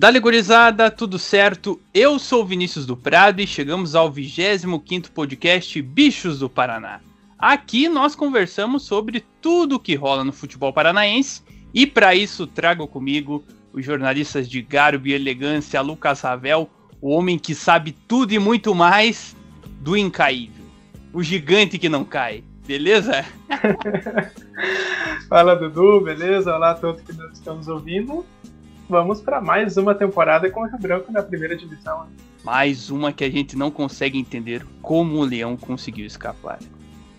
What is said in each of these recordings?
Dale gurizada, tudo certo? Eu sou o Vinícius do Prado e chegamos ao 25º podcast Bichos do Paraná. Aqui nós conversamos sobre tudo que rola no futebol paranaense e para isso trago comigo os jornalistas de garbo e elegância, Lucas Ravel, o homem que sabe tudo e muito mais do incaível, o gigante que não cai, beleza? Fala Dudu, beleza? Olá a todos que estamos ouvindo vamos para mais uma temporada com o Rio Branco na primeira divisão. Mais uma que a gente não consegue entender como o Leão conseguiu escapar.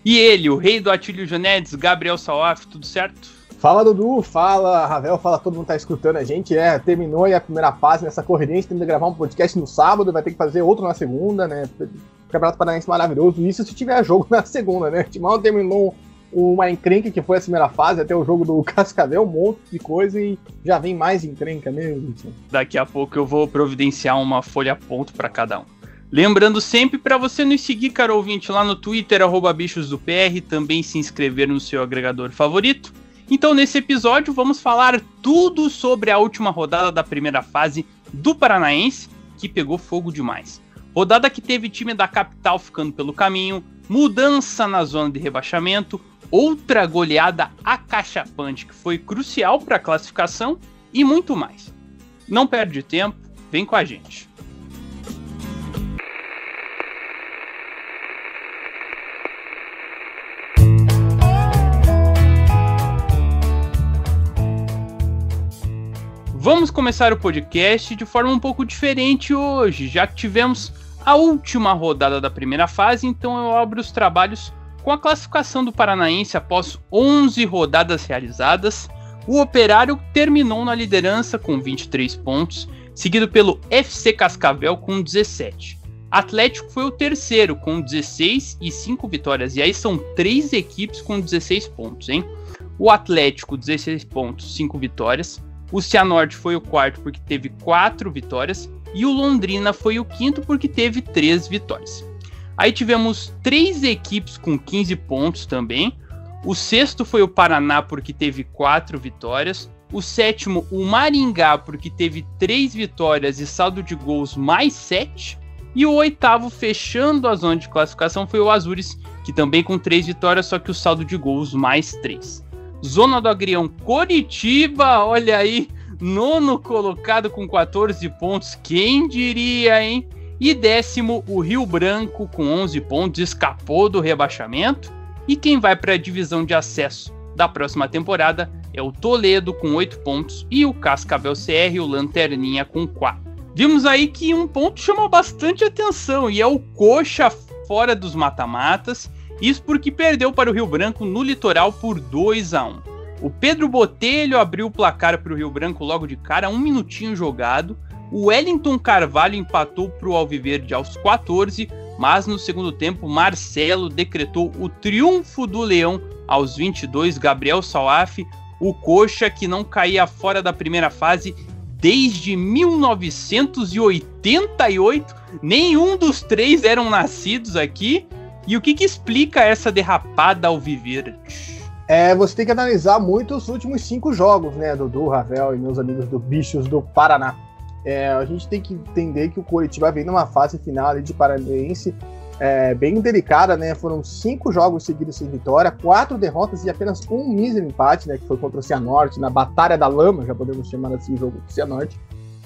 E ele, o rei do Atílio Jonedes, Gabriel Salaf, tudo certo? Fala Dudu, fala Ravel, fala todo mundo tá escutando a gente. É, terminou aí a primeira fase nessa correria, a gente tem que gravar um podcast no sábado, vai ter que fazer outro na segunda, né? Campeonato Paranaense maravilhoso. Isso se tiver jogo na segunda, né? O Timão terminou uma encrenca que foi a primeira fase, até o jogo do Cascavel, um monte de coisa e já vem mais encrenca mesmo. Daqui a pouco eu vou providenciar uma folha ponto para cada um. Lembrando sempre para você nos seguir, caro ouvinte, lá no Twitter, arroba bichos do PR, também se inscrever no seu agregador favorito. Então, nesse episódio, vamos falar tudo sobre a última rodada da primeira fase do Paranaense, que pegou fogo demais. Rodada que teve time da capital ficando pelo caminho, mudança na zona de rebaixamento, outra goleada acachapante que foi crucial para a classificação e muito mais. Não perde tempo, vem com a gente. Vamos começar o podcast de forma um pouco diferente hoje, já que tivemos a última rodada da primeira fase, então eu abro os trabalhos com a classificação do Paranaense após 11 rodadas realizadas, o Operário terminou na liderança com 23 pontos, seguido pelo FC Cascavel com 17. Atlético foi o terceiro com 16 e 5 vitórias, e aí são três equipes com 16 pontos, hein? O Atlético 16 pontos, 5 vitórias. O Cianorte foi o quarto porque teve 4 vitórias e o Londrina foi o quinto porque teve 3 vitórias. Aí tivemos três equipes com 15 pontos também. O sexto foi o Paraná, porque teve quatro vitórias. O sétimo, o Maringá, porque teve três vitórias e saldo de gols mais sete. E o oitavo, fechando a zona de classificação, foi o Azures, que também com três vitórias, só que o saldo de gols mais três. Zona do Agrião Coritiba, olha aí, nono colocado com 14 pontos, quem diria, hein? E décimo, o Rio Branco, com 11 pontos, escapou do rebaixamento. E quem vai para a divisão de acesso da próxima temporada é o Toledo, com 8 pontos, e o Cascavel CR, o Lanterninha, com 4. Vimos aí que um ponto chama bastante atenção e é o Coxa fora dos mata-matas. Isso porque perdeu para o Rio Branco no litoral por 2 a 1. O Pedro Botelho abriu o placar para o Rio Branco logo de cara, um minutinho jogado. O Wellington Carvalho empatou para o Alviverde aos 14, mas no segundo tempo Marcelo decretou o triunfo do Leão aos 22. Gabriel Salaf, o coxa que não caía fora da primeira fase desde 1988. Nenhum dos três eram nascidos aqui. E o que, que explica essa derrapada ao viver? É, você tem que analisar muito os últimos cinco jogos, né, do Ravel e meus amigos do Bichos do Paraná. É, a gente tem que entender que o Curitiba vem numa fase final de Paranaense é, bem delicada, né? Foram cinco jogos seguidos sem vitória, quatro derrotas e apenas um mísero empate, né? Que foi contra o Cianorte, na Batalha da Lama, já podemos chamar assim o jogo do Cianorte.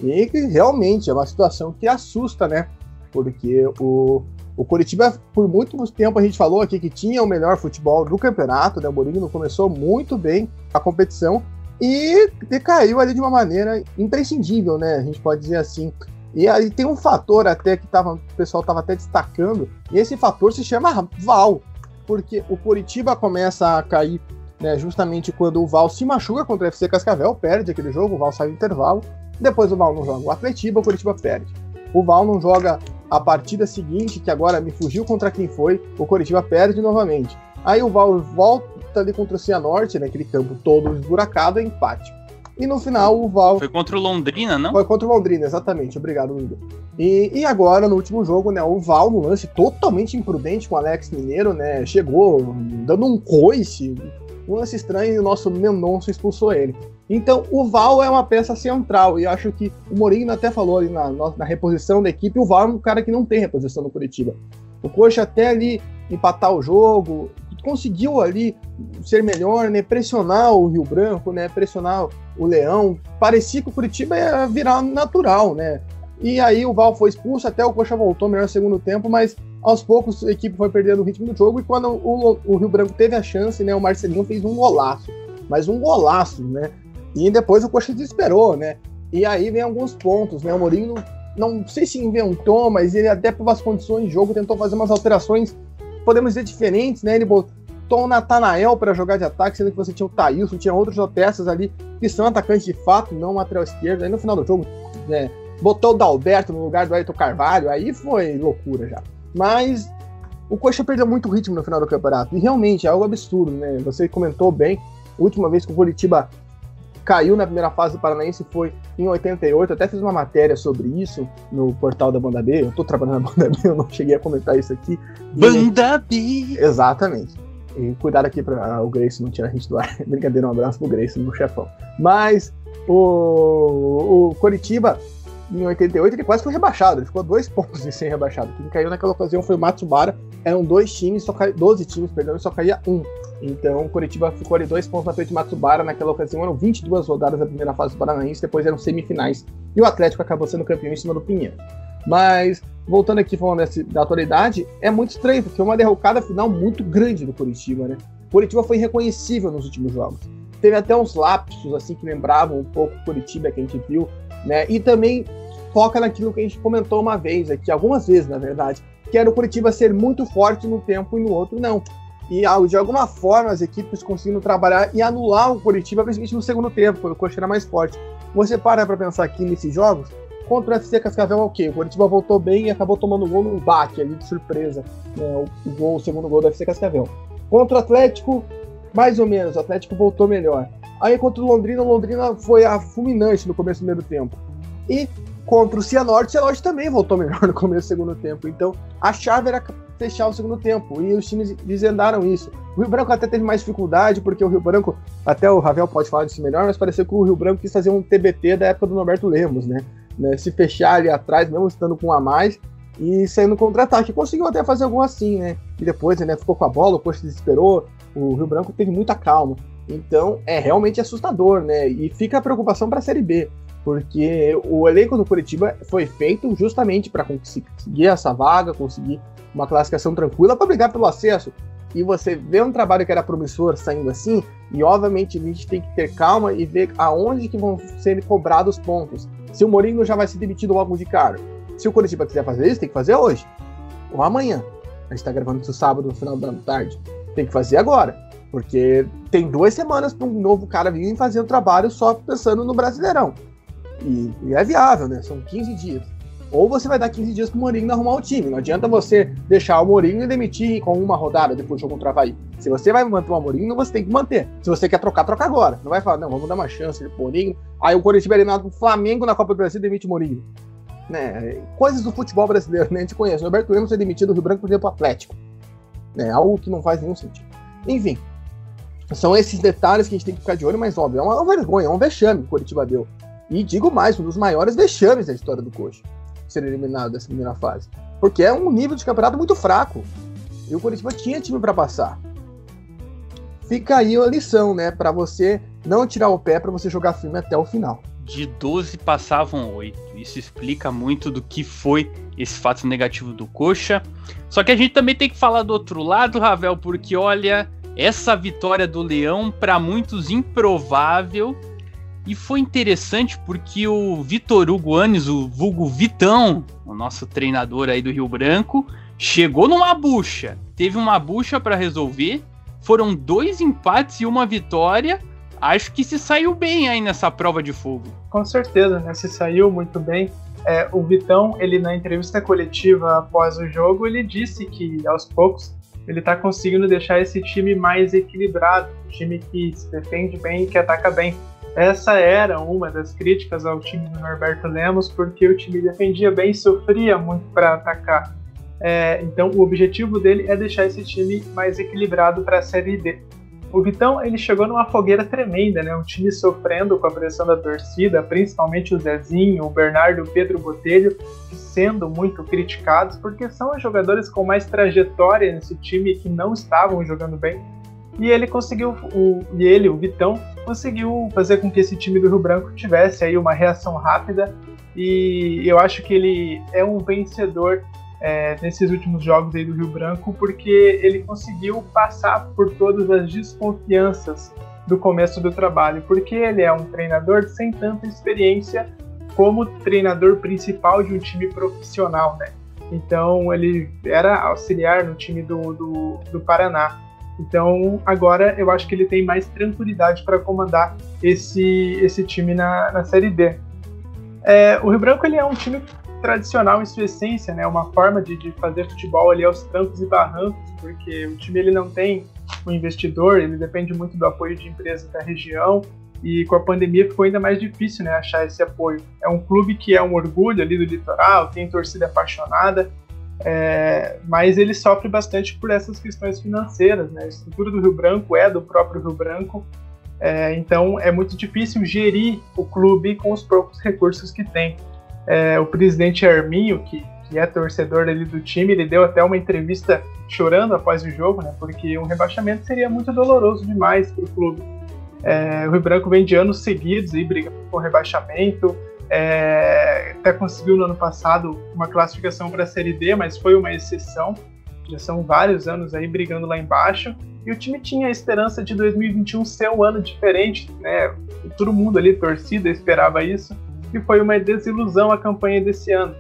E que realmente é uma situação que assusta, né? Porque o, o Curitiba, por muito tempo, a gente falou aqui que tinha o melhor futebol do campeonato, né? O Mourinho começou muito bem a competição, e decaiu ali de uma maneira imprescindível, né? A gente pode dizer assim. E aí tem um fator até que tava, o pessoal estava até destacando, e esse fator se chama Val, porque o Curitiba começa a cair né, justamente quando o Val se machuca contra o FC Cascavel, perde aquele jogo, o Val sai do intervalo, depois o Val não joga o Atletiba, o Curitiba perde. O Val não joga a partida seguinte, que agora me fugiu contra quem foi, o Coritiba perde novamente. Aí o Val volta ali contra o Cianorte, naquele campo todo esburacado, é empate. E no final o Val. Foi contra o Londrina, não? Foi contra o Londrina, exatamente. Obrigado, Luiz. E, e agora, no último jogo, né, o Val, no lance totalmente imprudente com o Alex Mineiro, né, chegou dando um coice, um lance estranho e o nosso Mendonça expulsou ele. Então, o Val é uma peça central e acho que o Mourinho até falou ali na, na reposição da equipe, o Val é um cara que não tem reposição no Curitiba. O Coxa até ali empatar o jogo, conseguiu ali ser melhor, né, pressionar o Rio Branco, né, pressionar o Leão. Parecia que o Curitiba ia virar natural, né? E aí o Val foi expulso, até o Coxa voltou melhor no segundo tempo, mas aos poucos a equipe foi perdendo o ritmo do jogo e quando o, o Rio Branco teve a chance, né, o Marcelinho fez um golaço, mas um golaço, né? E depois o Coxa desesperou, né? E aí vem alguns pontos, né? O Mourinho não, sei se inventou, mas ele até por as condições de jogo tentou fazer umas alterações, podemos dizer diferentes, né? Ele botou o Natanael para jogar de ataque, sendo que você tinha o Thailson, tinha outros peças ali que são atacantes de fato, não lateral esquerdo. Aí no final do jogo, né, botou o Dalberto no lugar do Ayrton Carvalho, aí foi loucura já. Mas o Coxa perdeu muito ritmo no final do campeonato, e realmente é algo absurdo, né? Você comentou bem, a última vez que o Curitiba caiu na primeira fase do Paranaense foi em 88, até fiz uma matéria sobre isso no portal da Banda B, eu tô trabalhando na Banda B, eu não cheguei a comentar isso aqui. Banda B! Exatamente. E cuidado aqui para o Grace não tirar a gente do ar. Brincadeira, um abraço pro Grace, no chefão. Mas o, o Coritiba, em 88, ele quase foi rebaixado. Ele ficou dois pontos de ser rebaixado. Quem caiu naquela ocasião foi o Matsubara. Eram dois times, só cai, 12 times, perdão, e só caía um. Então o Coritiba ficou ali dois pontos na frente de Matsubara. Naquela ocasião eram 22 rodadas da primeira fase do Paranaense, depois eram semifinais. E o Atlético acabou sendo campeão em cima do Pinheiro. Mas, voltando aqui falando desse, da atualidade, é muito estranho, porque foi uma derrocada final muito grande do Curitiba, né? Curitiba foi reconhecível nos últimos jogos. Teve até uns lapsos, assim, que lembravam um pouco o Curitiba que a gente viu, né? E também foca naquilo que a gente comentou uma vez aqui, algumas vezes, na verdade, que era o Curitiba ser muito forte num tempo e no outro não. E de alguma forma as equipes conseguindo trabalhar e anular o Curitiba, principalmente no segundo tempo, quando o Coxa era mais forte. Você para para pensar aqui nesses jogos, Contra o FC Cascavel é o quê? O Curitiba voltou bem e acabou tomando gol no baque ali de surpresa. Né? O, o, gol, o segundo gol do FC Cascavel. Contra o Atlético, mais ou menos, o Atlético voltou melhor. Aí contra o Londrina, o Londrina foi a fulminante no começo do primeiro tempo. E contra o Cianorte, o Cianorte também voltou melhor no começo do segundo tempo. Então a chave era fechar o segundo tempo. E os times desendaram isso. O Rio Branco até teve mais dificuldade, porque o Rio Branco, até o Ravel pode falar disso melhor, mas pareceu que o Rio Branco quis fazer um TBT da época do Norberto Lemos, né? né, se fechar ali atrás, mesmo estando com um a mais, e saindo contra-ataque. Conseguiu até fazer algo assim, né? E depois né, ficou com a bola, o Coxa desesperou, o Rio Branco teve muita calma. Então é realmente assustador, né? E fica a preocupação para a Série B, porque o elenco do Curitiba foi feito justamente para conseguir essa vaga, conseguir uma classificação tranquila para brigar pelo acesso. E você vê um trabalho que era promissor saindo assim, e obviamente a gente tem que ter calma e ver aonde que vão ser cobrados pontos. Se o Mourinho já vai ser demitido logo de cara. Se o Curitiba quiser fazer isso, tem que fazer hoje. Ou amanhã. A gente tá gravando isso sábado, no final da tarde. Tem que fazer agora. Porque tem duas semanas para um novo cara vir fazer o trabalho só pensando no Brasileirão. E, e, é viável, né? São 15 dias. Ou você vai dar 15 dias pro Mourinho arrumar o time. Não adianta você deixar o Mourinho e demitir com uma rodada depois do jogo contra o Havaí. Se você vai manter o Mourinho, você tem que manter. Se você quer trocar, troca agora. Não vai falar, não, vamos dar uma chance pro Mourinho. Aí o Corinthians vai eliminado pro Flamengo na Copa do Brasil e demite o Mourinho. Né? Coisas do futebol brasileiro, né? A gente conhece. O Roberto Lemos foi demitido do Rio Branco, por exemplo, Atlético. Né? Algo que não faz nenhum sentido. Enfim, são esses detalhes que a gente tem que ficar de olho, mas óbvio, é uma vergonha, é um vexame que o Curitiba deu. E digo mais, um dos maiores vexames da história do Coxa ser eliminado dessa primeira fase. Porque é um nível de campeonato muito fraco. E o Curitiba tinha time para passar. Fica aí a lição, né? Para você não tirar o pé, para você jogar firme até o final. De 12 passavam 8. Isso explica muito do que foi esse fato negativo do Coxa. Só que a gente também tem que falar do outro lado, Ravel, porque olha, essa vitória do Leão, para muitos improvável, e foi interessante porque o Vitor Hugo Anes, o vulgo Vitão, o nosso treinador aí do Rio Branco, chegou numa bucha. Teve uma bucha para resolver. Foram dois empates e uma vitória. Acho que se saiu bem aí nessa prova de fogo. Com certeza, né? Se saiu muito bem. é, o Vitão, ele na entrevista coletiva após o jogo, ele disse que aos poucos ele está conseguindo deixar esse time mais equilibrado, um time que se defende bem e que ataca bem. Essa era uma das críticas ao time do Norberto Lemos, porque o time defendia bem e sofria muito para atacar. É, então, o objetivo dele é deixar esse time mais equilibrado para a Série D. O Vitão ele chegou numa fogueira tremenda, né? Um time sofrendo com a pressão da torcida, principalmente o Zezinho, o Bernardo, o Pedro Botelho, sendo muito criticados porque são os jogadores com mais trajetória nesse time que não estavam jogando bem. E ele conseguiu, o, e ele, o Vitão, conseguiu fazer com que esse time do Rio Branco tivesse aí uma reação rápida e eu acho que ele é um vencedor é, nesses últimos jogos aí do Rio Branco porque ele conseguiu passar por todas as desconfianças do começo do trabalho, porque ele é um treinador sem tanta experiência como treinador principal de um time profissional, né? Então ele era auxiliar no time do, do, do Paraná. Então, agora eu acho que ele tem mais tranquilidade para comandar esse, esse time na, na Série D. É, o Rio Branco ele é um time tradicional em sua essência, né? Uma forma de, de fazer futebol ali aos trancos e barrancos, porque o time ele não tem um investidor, ele depende muito do apoio de empresas da região e com a pandemia ficou ainda mais difícil, né? Achar esse apoio. É um clube que é um orgulho ali do litoral, tem torcida apaixonada, é, mas ele sofre bastante por essas questões financeiras. Né? A estrutura do Rio Branco é do próprio Rio Branco, é, então é muito difícil gerir o clube com os poucos recursos que tem. É, o presidente Arminho, que, que é torcedor ali do time, ele deu até uma entrevista chorando após o jogo, né? porque um rebaixamento seria muito doloroso demais para o clube. É, o Rio Branco vem de anos seguidos aí brigando por rebaixamento, é, até conseguiu no ano passado uma classificação para a Série D, mas foi uma exceção. Já são vários anos aí brigando lá embaixo. E o time tinha a esperança de 2021 ser um ano diferente, né? Todo mundo ali, torcida, esperava isso. E foi uma desilusão a campanha desse ano.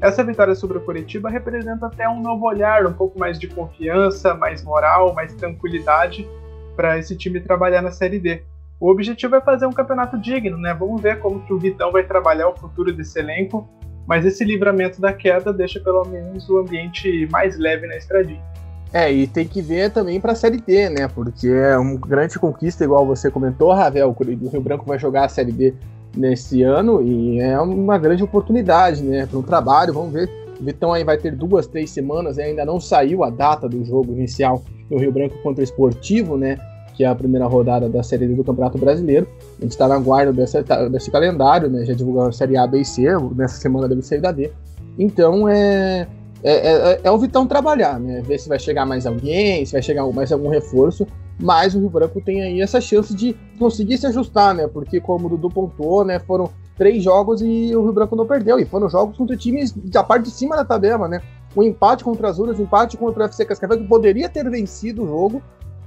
Essa vitória sobre o Curitiba representa até um novo olhar, um pouco mais de confiança, mais moral, mais tranquilidade para esse time trabalhar na Série D. O objetivo é fazer um campeonato digno, né? Vamos ver como que o Vitão vai trabalhar o futuro desse elenco, mas esse livramento da queda deixa pelo menos o ambiente mais leve na estradinha. É, e tem que ver também para a Série D, né? Porque é uma grande conquista, igual você comentou, Ravel. O Rio Branco vai jogar a Série D nesse ano e é uma grande oportunidade, né? Para um trabalho. Vamos ver. O Vitão aí vai ter duas, três semanas, ainda não saiu a data do jogo inicial no Rio Branco contra o Esportivo, né? Que é a primeira rodada da Série D do Campeonato Brasileiro. A gente está na guarda dessa, desse calendário, né? Já divulgamos a Série A, B e C, nessa semana deve sair da D. Então é, é, é, é, o Vitão trabalhar, né? Ver se vai chegar mais alguém, se vai chegar mais algum reforço. Mas o Rio Branco tem aí essa chance de conseguir se ajustar, né? Porque, como o Dudu pontuou, né? Foram três jogos e o Rio Branco não perdeu. E foram jogos contra times da parte de cima da tabela, né? O empate contra as Uras, o empate contra o FC Cascavel, que poderia ter vencido o jogo,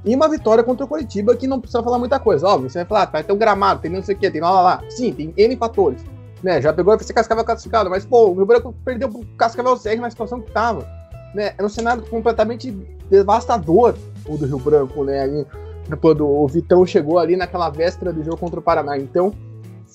e uma vitória contra o Coritiba que não precisa falar muita coisa. Óbvio, você vai falar, ah, vai ter um gramado, tem não sei o que, tem lá, lá, lá. Sim, tem N fatores. Né, já pegou a FC Cascavel classificado, mas pô, o Rio Branco perdeu pro Cascavel CR na situação que tava. Né, é um cenário completamente devastador o do Rio Branco, né? Ali, depois do o Vitão chegou ali naquela véspera do jogo contra o Paraná. Então,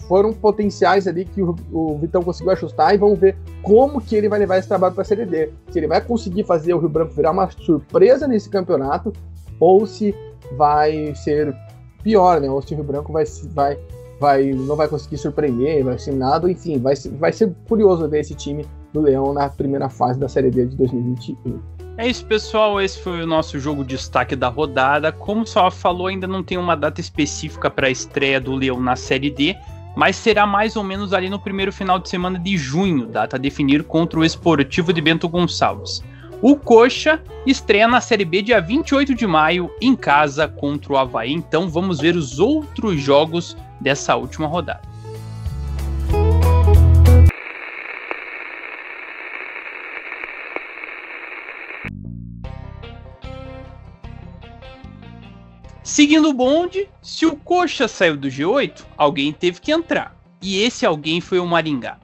foram potenciais ali que o, o, Vitão conseguiu ajustar e vamos ver como que ele vai levar esse trabalho para a Série D. Se ele vai conseguir fazer o Rio Branco virar uma surpresa nesse campeonato ou se vai ser pior, né? Ou se o Rio Branco vai, vai, vai, não vai conseguir surpreender, vai ser nada, enfim, vai, vai ser curioso ver esse time do Leão na primeira fase da Série D de 2021. É isso, pessoal. Esse foi o nosso jogo de destaque da rodada. Como só falou, ainda não tem uma data específica para a estreia do Leão na Série D, mas será mais ou menos ali no primeiro final de semana de junho, data a definir contra o Esportivo de Bento Gonçalves. O Coxa estreia na Série B dia 28 de maio em casa contra o Havaí. Então vamos ver os outros jogos dessa última rodada. Seguindo o bonde, se o Coxa saiu do G8, alguém teve que entrar. E esse alguém foi o Maringá.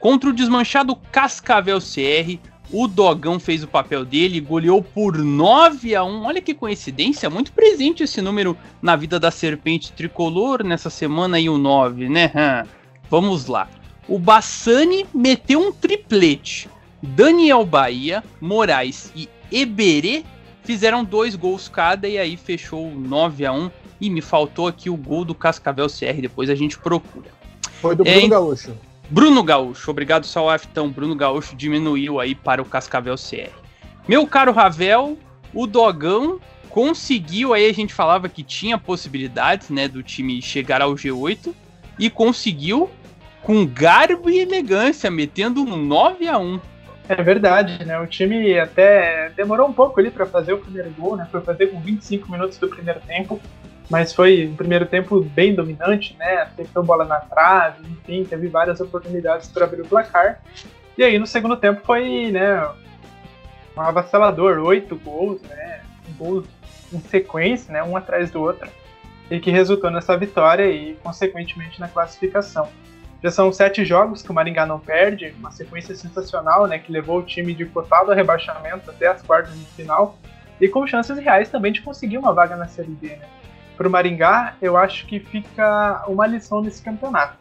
Contra o desmanchado Cascavel CR, o Dogão fez o papel dele, goleou por 9 a 1. Olha que coincidência, muito presente esse número na vida da Serpente Tricolor nessa semana e o 9, né? Vamos lá. o Bassani meteu um triplete. Daniel Bahia, Moraes e Eberê fizeram dois gols cada e aí fechou 9 a 1 E me faltou aqui o gol do Cascavel CR, depois a gente procura. Foi do Bruno é, Gaúcho. Bruno Gaúcho, obrigado Salaf. Então, Bruno Gaúcho diminuiu aí para o Cascavel CR. Meu caro Ravel, o Dogão conseguiu, aí a gente falava que tinha possibilidades, né, do time chegar ao G8 e conseguiu com garbo e elegância, metendo um 9 a 1 é verdade, né? O time até demorou um pouco ali para fazer o primeiro gol, né? Foi fazer com 25 minutos do primeiro tempo, mas foi um primeiro tempo bem dominante, né? Acertou bola na trave, enfim, teve várias oportunidades para abrir o placar. E aí no segundo tempo foi, né, um avassalador, oito gols, né? Gols em sequência, né? Um atrás do outro, e que resultou nessa vitória e consequentemente na classificação. Já são sete jogos que o Maringá não perde, uma sequência sensacional, né, que levou o time de cotado a rebaixamento até as quartas de final e com chances reais também de conseguir uma vaga na Série B. Né. Para o Maringá, eu acho que fica uma lição nesse campeonato.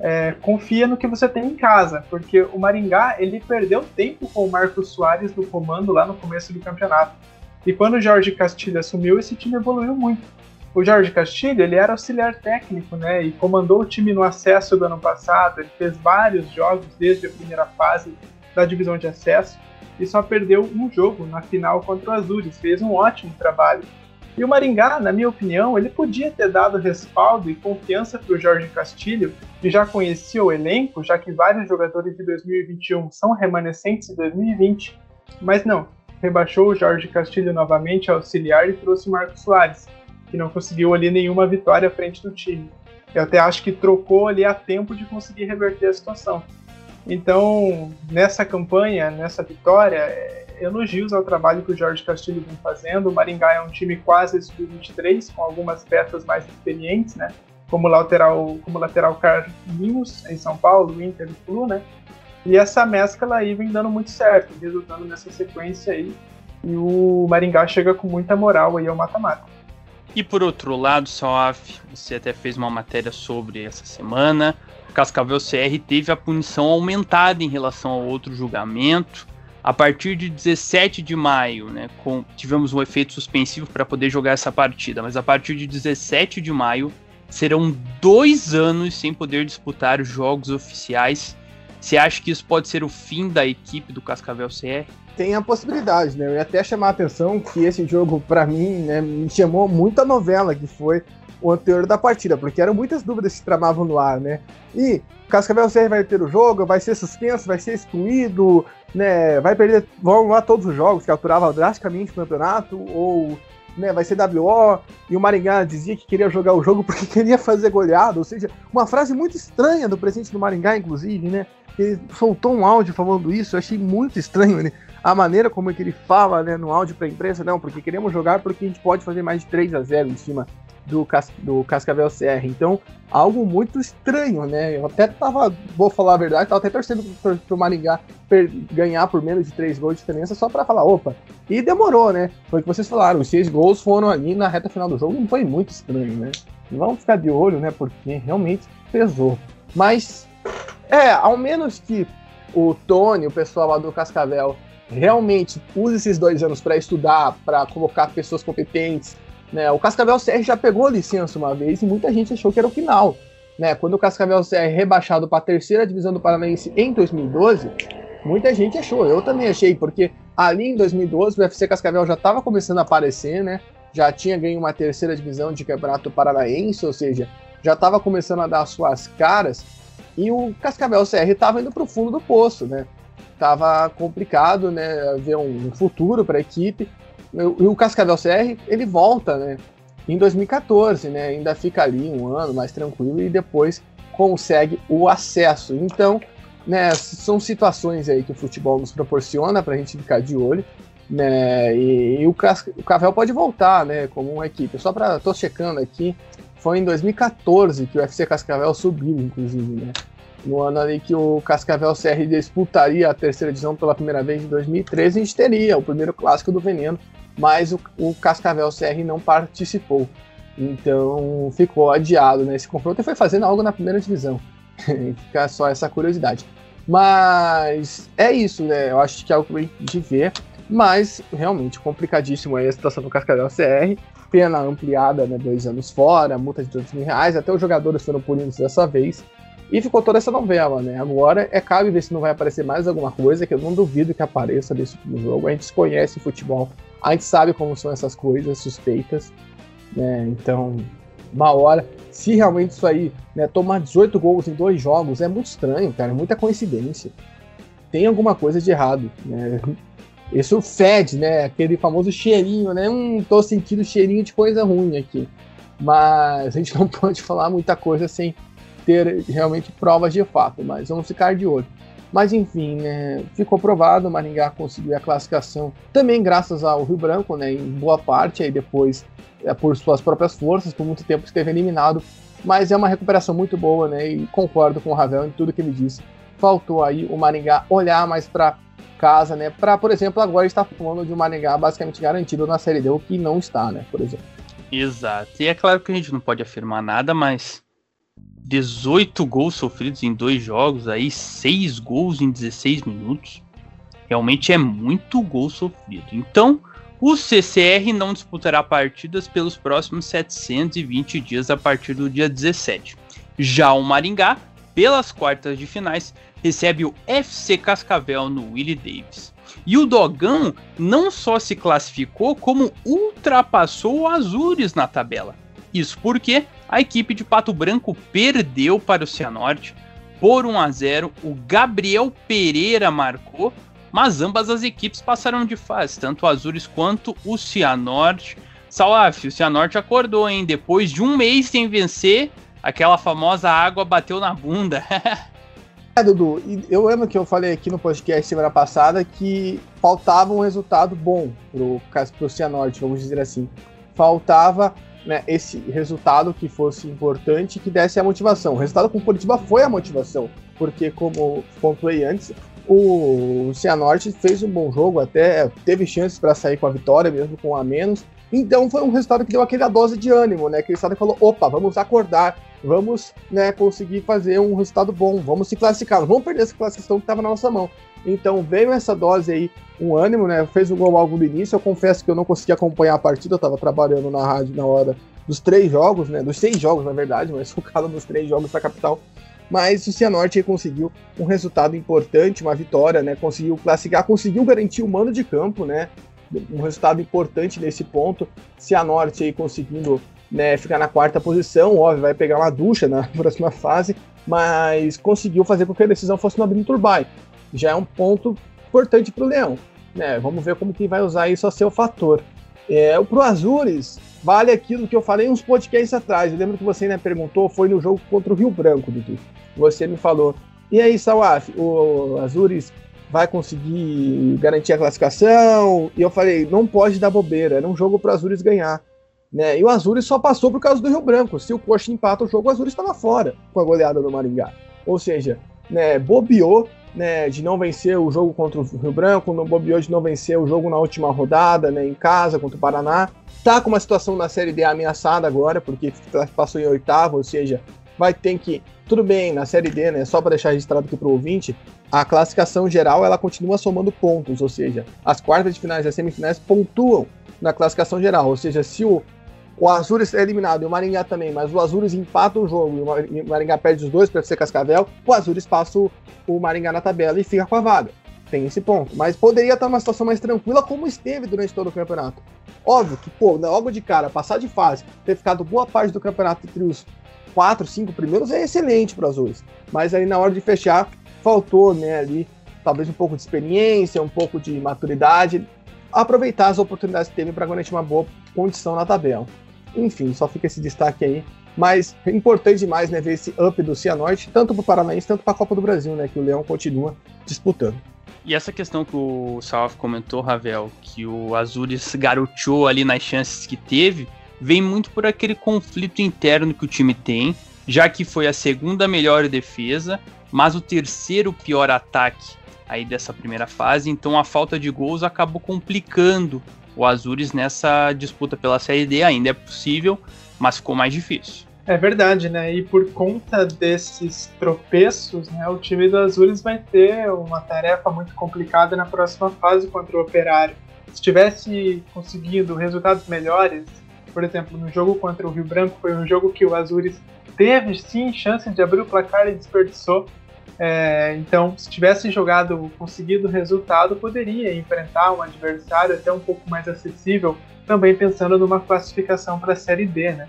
É, confia no que você tem em casa, porque o Maringá ele perdeu tempo com o Marcos Soares no comando lá no começo do campeonato. E quando o Jorge Castilho assumiu, esse time evoluiu muito o Jorge Castilho ele era auxiliar técnico, né, e comandou o time no acesso do ano passado. Ele fez vários jogos desde a primeira fase da divisão de acesso e só perdeu um jogo na final contra o Azures. Fez um ótimo trabalho. E o Maringá, na minha opinião, ele podia ter dado respaldo e confiança para o Jorge Castilho, que já conhecia o elenco, já que vários jogadores de 2021 são remanescentes de 2020. Mas não, rebaixou o Jorge Castilho novamente auxiliar e trouxe o Marcos Soares que não conseguiu ali nenhuma vitória à frente do time. Eu até acho que trocou ali a tempo de conseguir reverter a situação. Então, nessa campanha, nessa vitória, é, elogios ao trabalho que o Jorge Castilho vem fazendo. O Maringá é um time quase sub-23, com algumas peças mais experientes, né? Como lateral, como lateral Carlinhos em São Paulo, Inter e Flu, né? E essa mescla aí vem dando muito certo, resultando nessa sequência aí. E o Maringá chega com muita moral aí ao mata-mata. E por outro lado, Soaf, você até fez uma matéria sobre essa semana. Cascavel CR teve a punição aumentada em relação ao outro julgamento. A partir de 17 de maio, né, com, tivemos um efeito suspensivo para poder jogar essa partida, mas a partir de 17 de maio serão dois anos sem poder disputar os jogos oficiais. Você acha que isso pode ser o fim da equipe do Cascavel CR? tem a possibilidade, né? Eu ia até chamar a atenção que esse jogo, para mim, né, me chamou muita novela, que foi o anterior da partida, porque eram muitas dúvidas que se tramavam no ar, né? E Cascavel CR vai ter o jogo, vai ser suspenso, vai ser excluído, né? Vai perder, vão lá todos os jogos, que alturava drasticamente o campeonato, ou né, vai ser WO, e o Maringá dizia que queria jogar o jogo porque queria fazer goleada, ou seja, uma frase muito estranha do presidente do Maringá, inclusive, né? Ele soltou um áudio falando isso, eu achei muito estranho, né? a maneira como é que ele fala né, no áudio para a imprensa, não, porque queremos jogar porque a gente pode fazer mais de 3 a 0 em cima do, Cas do Cascavel CR. Então, algo muito estranho, né? Eu até tava, vou falar a verdade, tava até torcendo pro, pro Maringá ganhar por menos de 3 gols de diferença só para falar, opa. E demorou, né? Foi o que vocês falaram, os 6 gols foram ali na reta final do jogo, não foi muito estranho, né? Vamos ficar de olho, né? Porque realmente pesou. Mas, é, ao menos que o Tony, o pessoal lá do Cascavel, realmente use esses dois anos para estudar, para colocar pessoas competentes. Né? O Cascavel CR já pegou licença uma vez e muita gente achou que era o final. Né? Quando o Cascavel CR é rebaixado para a terceira divisão do Paranaense em 2012, muita gente achou. Eu também achei, porque ali em 2012 o UFC Cascavel já estava começando a aparecer, né? já tinha ganho uma terceira divisão de campeonato paranaense, ou seja, já estava começando a dar suas caras. E o Cascavel CR estava indo para o fundo do poço, né? estava complicado, né, ver um futuro para a equipe. E o Cascavel CR, ele volta, né, em 2014, né, ainda fica ali um ano mais tranquilo e depois consegue o acesso. Então, né, são situações aí que o futebol nos proporciona para a gente ficar de olho, né, e, e o, Cas o Cavel pode voltar, né, como uma equipe. Só para, tô checando aqui, foi em 2014 que o FC Cascavel subiu, inclusive, né no ano ali que o Cascavel CR disputaria a terceira divisão pela primeira vez em 2013, a gente teria o primeiro clássico do Veneno, mas o, o Cascavel CR não participou. Então ficou adiado nesse confronto e foi fazendo algo na primeira divisão. Fica só essa curiosidade. Mas é isso, né? Eu acho que é algo gente vê. Mas realmente complicadíssimo aí a situação do Cascavel CR. Pena ampliada, né? Dois anos fora, multa de 200 mil reais. Até os jogadores foram punidos dessa vez. E ficou toda essa novela, né? Agora é cabe ver se não vai aparecer mais alguma coisa, que eu não duvido que apareça desse último jogo. A gente conhece futebol, a gente sabe como são essas coisas suspeitas, né? Então, uma hora, se realmente isso aí, né, tomar 18 gols em dois jogos é muito estranho, cara, é muita coincidência. Tem alguma coisa de errado, né? Isso fede, né? Aquele famoso cheirinho, né? Hum, tô sentindo cheirinho de coisa ruim aqui. Mas a gente não pode falar muita coisa sem ter realmente provas de fato, mas vamos ficar de olho. Mas enfim, né, ficou provado, o Maringá conseguiu a classificação também graças ao Rio Branco, né, em boa parte, aí depois é, por suas próprias forças, por muito tempo esteve eliminado, mas é uma recuperação muito boa, né, e concordo com o Ravel em tudo que ele disse. Faltou aí o Maringá olhar mais para casa, né, para, por exemplo, agora está falando de um Maringá basicamente garantido na Série D, o que não está, né, por exemplo. Exato, e é claro que a gente não pode afirmar nada, mas 18 gols sofridos em dois jogos, aí 6 gols em 16 minutos. Realmente é muito gol sofrido. Então, o CCR não disputará partidas pelos próximos 720 dias a partir do dia 17. Já o Maringá, pelas quartas de finais, recebe o FC Cascavel no Willie Davis. E o Dogão não só se classificou, como ultrapassou o Azures na tabela. Isso porque a equipe de Pato Branco perdeu para o Cianorte por 1 a 0. O Gabriel Pereira marcou, mas ambas as equipes passaram de fase, tanto o Azures quanto o Cianorte. Salaf, o Cianorte acordou, hein? Depois de um mês sem vencer, aquela famosa água bateu na bunda. é, Dudu, eu lembro que eu falei aqui no podcast semana passada que faltava um resultado bom pro, pro Cianorte, vamos dizer assim. Faltava né, esse resultado que fosse importante, que desse a motivação. O resultado com Curitiba foi a motivação, porque, como pontuei antes, o Cianorte fez um bom jogo, até teve chances para sair com a vitória, mesmo com a menos. Então foi um resultado que deu aquela dose de ânimo, né? Que o estado falou: opa, vamos acordar, vamos né, conseguir fazer um resultado bom, vamos se classificar, vamos perder essa classificação que estava na nossa mão. Então veio essa dose aí, um ânimo, né? Fez o gol logo no início. Eu confesso que eu não consegui acompanhar a partida, eu tava trabalhando na rádio na hora dos três jogos, né? Dos seis jogos, na verdade, mas focado nos três jogos da capital. Mas o Cianorte conseguiu um resultado importante, uma vitória, né? Conseguiu classificar, conseguiu garantir o mando de campo, né? Um resultado importante nesse ponto. Cianorte aí conseguindo né, ficar na quarta posição, óbvio, vai pegar uma ducha na próxima fase, mas conseguiu fazer com que a decisão fosse no Abino Turbai já é um ponto importante para o Leão. Né? Vamos ver como que vai usar isso a seu fator. É, para o Azures, vale aquilo que eu falei uns podcasts atrás. Eu lembro que você né, perguntou, foi no jogo contra o Rio Branco, Dudu. Você me falou. E aí, Sawaf, o Azures vai conseguir garantir a classificação? E eu falei, não pode dar bobeira, era um jogo para o Azures ganhar. Né? E o Azures só passou por causa do Rio Branco. Se o Coxa empata o jogo, o Azures estava fora com a goleada do Maringá. Ou seja, né, bobeou né, de não vencer o jogo contra o Rio Branco, no bobeou de não vencer o jogo na última rodada, né, em casa contra o Paraná. Tá com uma situação na Série D ameaçada agora, porque passou em oitavo, ou seja, vai ter que. Tudo bem, na Série D, né? Só para deixar registrado aqui para o ouvinte, a classificação geral ela continua somando pontos, ou seja, as quartas de finais e as semifinais pontuam na classificação geral, ou seja, se o o Azures é eliminado e o Maringá também, mas o Azures empata o jogo e o Maringá perde os dois para ser Cascavel, o Azures passa o, o Maringá na tabela e fica com a vaga. Tem esse ponto. Mas poderia estar numa situação mais tranquila, como esteve durante todo o campeonato. Óbvio que, pô, logo de cara, passar de fase, ter ficado boa parte do campeonato entre os quatro, cinco primeiros é excelente para os Azures. Mas aí na hora de fechar, faltou, né, ali, talvez um pouco de experiência, um pouco de maturidade, aproveitar as oportunidades que teve para garantir uma boa condição na tabela. Enfim, só fica esse destaque aí. Mas é importante demais né, ver esse up do Cianorte, tanto para o Paranaense, tanto para a Copa do Brasil, né? Que o Leão continua disputando. E essa questão que o Salaf comentou, Ravel, que o Azures garoteou ali nas chances que teve, vem muito por aquele conflito interno que o time tem, já que foi a segunda melhor defesa, mas o terceiro pior ataque aí dessa primeira fase, então a falta de gols acabou complicando o Azures nessa disputa pela Série D ainda é possível, mas ficou mais difícil. É verdade, né? E por conta desses tropeços, né, o time do Azures vai ter uma tarefa muito complicada na próxima fase contra o Operário. Se tivesse conseguido resultados melhores, por exemplo, no jogo contra o Rio Branco, foi um jogo que o Azures teve sim chance de abrir o placar e desperdiçou. É, então, se tivesse jogado, conseguido resultado, poderia enfrentar um adversário até um pouco mais acessível, também pensando numa classificação para a Série D, né?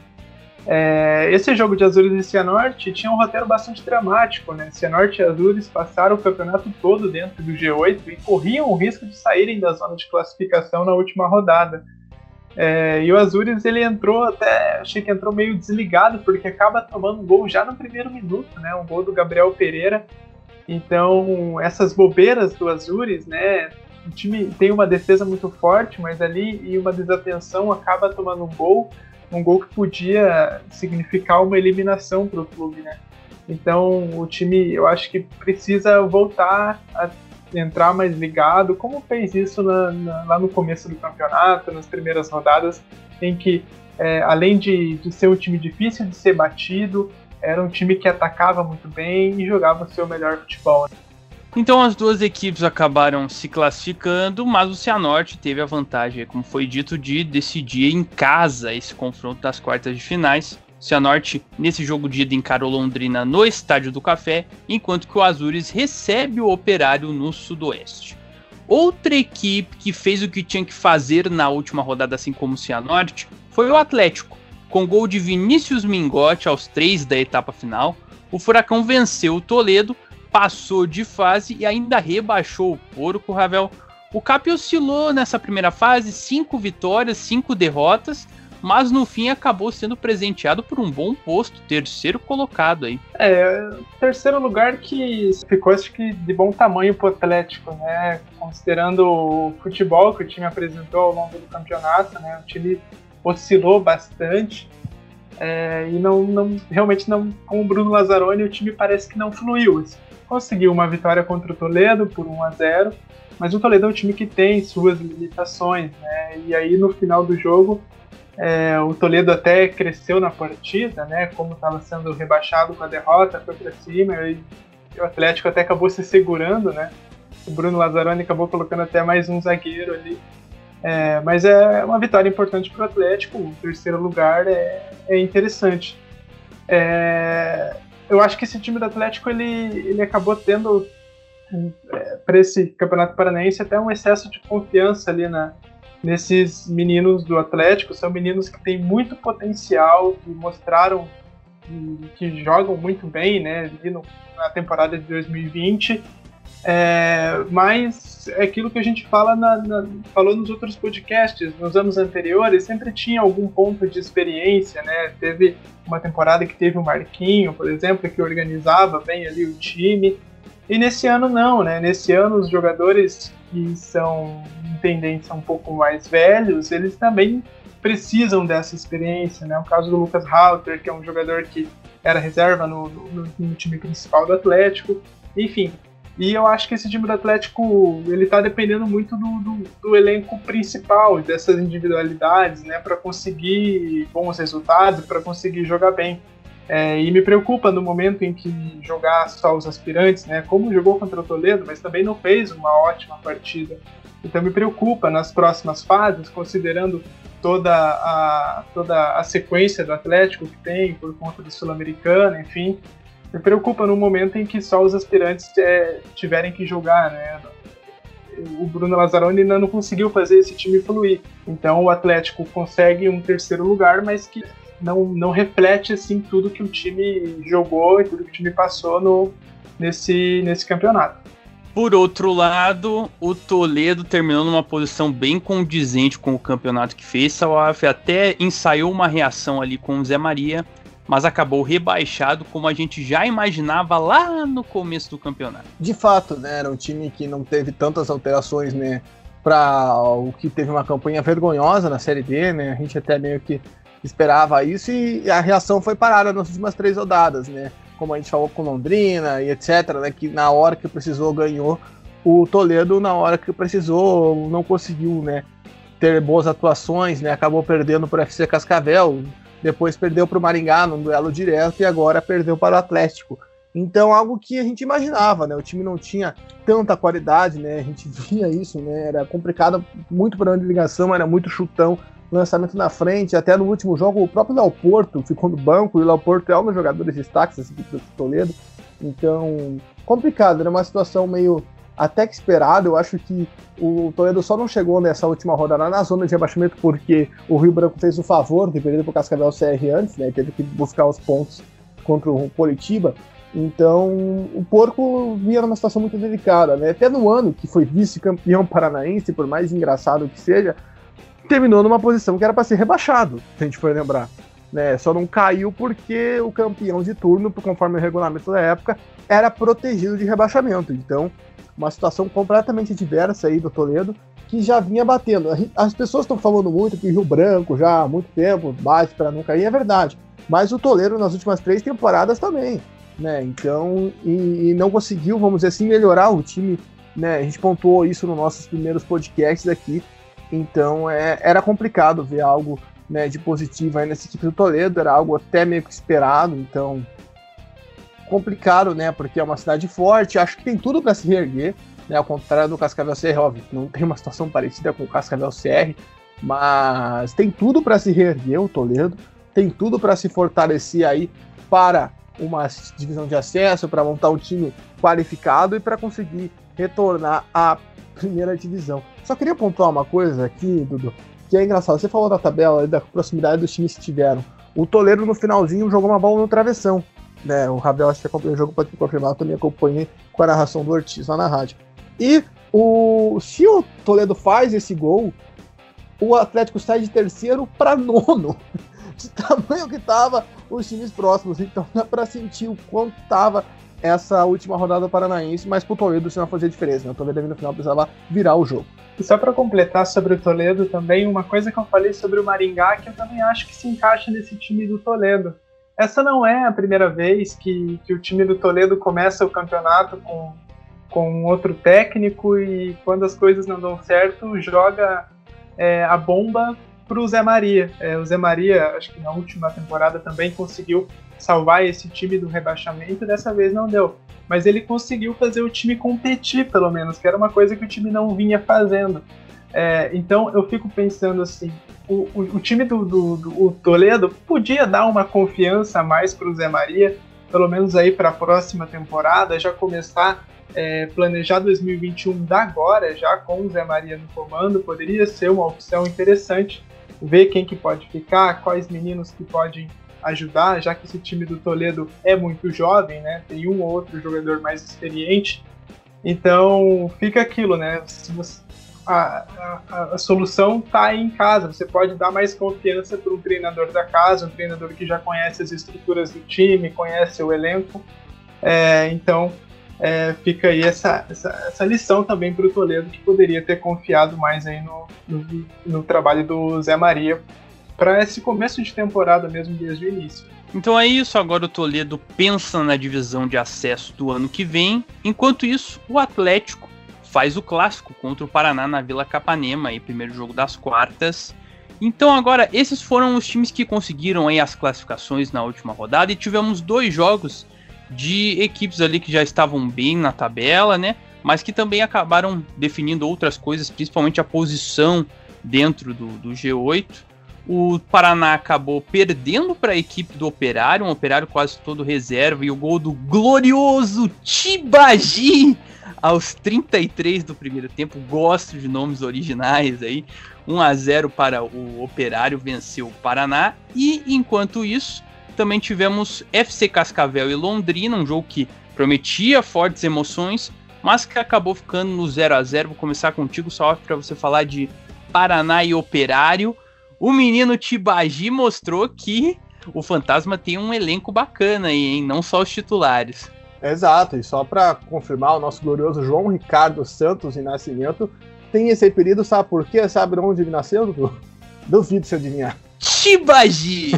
É, esse jogo de Azures e Cianorte tinha um roteiro bastante dramático, né? Cianorte e Azures passaram o campeonato todo dentro do G8 e corriam o risco de saírem da zona de classificação na última rodada. É, e o Azures ele entrou até, achei que entrou meio desligado, porque acaba tomando um gol já no primeiro minuto, né? Um gol do Gabriel Pereira. Então, essas bobeiras do Azures, né? O time tem uma defesa muito forte, mas ali e uma desatenção acaba tomando um gol um gol que podia significar uma eliminação para o clube, né? Então o time, eu acho que precisa voltar a entrar mais ligado, como fez isso na, na, lá no começo do campeonato, nas primeiras rodadas, em que é, além de, de ser um time difícil de ser batido, era um time que atacava muito bem e jogava o seu melhor futebol. Né? Então as duas equipes acabaram se classificando, mas o Cianorte teve a vantagem, como foi dito, de decidir em casa esse confronto das quartas de finais. Cianorte, nesse jogo de ida, encarou Londrina no Estádio do Café, enquanto que o Azures recebe o Operário no Sudoeste. Outra equipe que fez o que tinha que fazer na última rodada, assim como o Cianorte, foi o Atlético. Com gol de Vinícius Mingotti aos três da etapa final, o Furacão venceu o Toledo passou de fase e ainda rebaixou o porco, Ravel. O Cap oscilou nessa primeira fase, cinco vitórias, cinco derrotas, mas no fim acabou sendo presenteado por um bom posto, terceiro colocado aí. É, terceiro lugar que ficou acho que de bom tamanho pro Atlético, né? Considerando o futebol que o time apresentou ao longo do campeonato, né? O time oscilou bastante. É, e não, não realmente não com o Bruno Lazzaroni o time parece que não fluiu. Assim conseguiu uma vitória contra o Toledo por 1 a 0 mas o Toledo é um time que tem suas limitações, né? E aí no final do jogo é, o Toledo até cresceu na partida, né? Como estava sendo rebaixado com a derrota, foi para cima e o Atlético até acabou se segurando, né? O Bruno Lazzaroni acabou colocando até mais um zagueiro ali. É, mas é uma vitória importante para o Atlético. O terceiro lugar é, é interessante. É, eu acho que esse time do Atlético ele, ele acabou tendo é, para esse Campeonato Paranaense até um excesso de confiança ali na, nesses meninos do Atlético. São meninos que têm muito potencial, que mostraram que, que jogam muito bem né, no, na temporada de 2020 é, mas é aquilo que a gente fala na, na, falou nos outros podcasts, nos anos anteriores, sempre tinha algum ponto de experiência, né? Teve uma temporada que teve o Marquinho, por exemplo, que organizava bem ali o time. E nesse ano não, né? Nesse ano os jogadores que são tendência um pouco mais velhos, eles também precisam dessa experiência, né? O caso do Lucas Halter, que é um jogador que era reserva no, no, no time principal do Atlético. Enfim, e eu acho que esse time do Atlético ele tá dependendo muito do, do, do elenco principal, dessas individualidades, né, para conseguir bons resultados, para conseguir jogar bem. É, e me preocupa no momento em que jogar só os aspirantes, né, como jogou contra o Toledo, mas também não fez uma ótima partida. Então me preocupa nas próximas fases, considerando toda a, toda a sequência do Atlético que tem por conta do Sul-Americano, enfim, me preocupa no momento em que só os aspirantes é, tiverem que jogar, né? O Bruno Lazzaroni ainda não conseguiu fazer esse time fluir. Então o Atlético consegue um terceiro lugar, mas que não, não reflete assim tudo que o time jogou e tudo que o time passou no, nesse, nesse campeonato. Por outro lado, o Toledo terminou numa posição bem condizente com o campeonato que fez. Salaf até ensaiou uma reação ali com o Zé Maria, mas acabou rebaixado como a gente já imaginava lá no começo do campeonato. De fato, né, era um time que não teve tantas alterações, né, para o que teve uma campanha vergonhosa na Série D, né? A gente até meio que esperava isso e a reação foi parada nas últimas três rodadas, né? Como a gente falou com Londrina e etc, né, que na hora que precisou ganhou o Toledo, na hora que precisou não conseguiu, né, ter boas atuações, né? Acabou perdendo para o FC Cascavel, depois perdeu para o Maringá num duelo direto e agora perdeu para o Atlético. Então, algo que a gente imaginava, né? O time não tinha tanta qualidade, né? A gente via isso, né? Era complicado, muito problema de ligação, era muito chutão, lançamento na frente. Até no último jogo, o próprio Léo Porto ficou no banco, e o Léo Porto é um dos jogadores destaques do Toledo. Então, complicado, era uma situação meio até que esperada. Eu acho que o Toledo só não chegou nessa última rodada na zona de rebaixamento porque o Rio Branco fez o favor de perder para o Cascavel CR antes, né? Teve que buscar os pontos contra o Politiba. Então, o Porco vinha numa situação muito delicada, né? Até no ano que foi vice-campeão paranaense, por mais engraçado que seja, terminou numa posição que era para ser rebaixado, se a gente for lembrar. Né? Só não caiu porque o campeão de turno, conforme o regulamento da época, era protegido de rebaixamento. Então, uma situação completamente diversa aí do Toledo, que já vinha batendo. As pessoas estão falando muito que Rio Branco já há muito tempo bate para não cair, é verdade. Mas o Toledo nas últimas três temporadas também né? Então, e, e, não conseguiu, vamos dizer assim, melhorar o time, né? A gente pontuou isso nos nossos primeiros podcasts aqui. Então, é, era complicado ver algo né, de positivo aí nessa equipe do Toledo, era algo até meio que esperado, então complicado, né? Porque é uma cidade forte, acho que tem tudo para se reerguer, né? Ao contrário do Cascavel CR, óbvio, não tem uma situação parecida com o Cascavel CR, mas tem tudo para se reerguer o Toledo, tem tudo para se fortalecer aí para uma divisão de acesso, para montar um time qualificado e para conseguir retornar à primeira divisão. Só queria pontuar uma coisa aqui, Dudu, que é engraçado. Você falou da tabela, da proximidade dos times que tiveram. O Toledo no finalzinho jogou uma bola no travessão. Né, o Rabel acho que acompanhou o jogo, pode confirmar, eu também acompanhei com a narração do Ortiz lá na rádio. E o, se o Toledo faz esse gol, o Atlético sai de terceiro para nono. De tamanho que tava os times próximos. Então dá para sentir o quanto tava essa última rodada paranaense, mas pro Toledo isso não fazia diferença, né? O Toledo no final precisava virar o jogo. E só para completar sobre o Toledo também, uma coisa que eu falei sobre o Maringá que eu também acho que se encaixa nesse time do Toledo. Essa não é a primeira vez que, que o time do Toledo começa o campeonato com, com outro técnico e quando as coisas não dão certo, joga é, a bomba para o Zé Maria. É, o Zé Maria, acho que na última temporada também conseguiu salvar esse time do rebaixamento, dessa vez não deu. Mas ele conseguiu fazer o time competir, pelo menos, que era uma coisa que o time não vinha fazendo. É, então eu fico pensando assim: o, o, o time do, do, do Toledo podia dar uma confiança a mais para o Zé Maria, pelo menos aí para a próxima temporada, já começar é, planejar 2021 da agora, já com o Zé Maria no comando, poderia ser uma opção interessante ver quem que pode ficar, quais meninos que podem ajudar, já que esse time do Toledo é muito jovem, né? Tem um ou outro jogador mais experiente. Então fica aquilo, né? Você, a, a, a, solução está em casa. Você pode dar mais confiança para um treinador da casa, um treinador que já conhece as estruturas do time, conhece o elenco. É, então é, fica aí essa, essa, essa lição também para o Toledo, que poderia ter confiado mais aí no, no, no trabalho do Zé Maria para esse começo de temporada mesmo, desde o início. Então é isso, agora o Toledo pensa na divisão de acesso do ano que vem. Enquanto isso, o Atlético faz o clássico contra o Paraná na Vila Capanema, aí, primeiro jogo das quartas. Então agora, esses foram os times que conseguiram aí as classificações na última rodada e tivemos dois jogos de equipes ali que já estavam bem na tabela, né? Mas que também acabaram definindo outras coisas, principalmente a posição dentro do, do G8. O Paraná acabou perdendo para a equipe do Operário, um Operário quase todo reserva, e o gol do glorioso Tibagi aos 33 do primeiro tempo. Gosto de nomes originais aí. 1 a 0 para o Operário venceu o Paraná. E enquanto isso, também tivemos FC Cascavel e Londrina, um jogo que prometia fortes emoções, mas que acabou ficando no 0 a 0 Vou começar contigo, só para você falar de Paraná e Operário. O menino Tibagi mostrou que o Fantasma tem um elenco bacana aí, hein? Não só os titulares. Exato, e só para confirmar, o nosso glorioso João Ricardo Santos de Nascimento tem esse apelido, sabe por quê? Sabe onde ele nasceu? Duvido se adivinhar. Tibagi!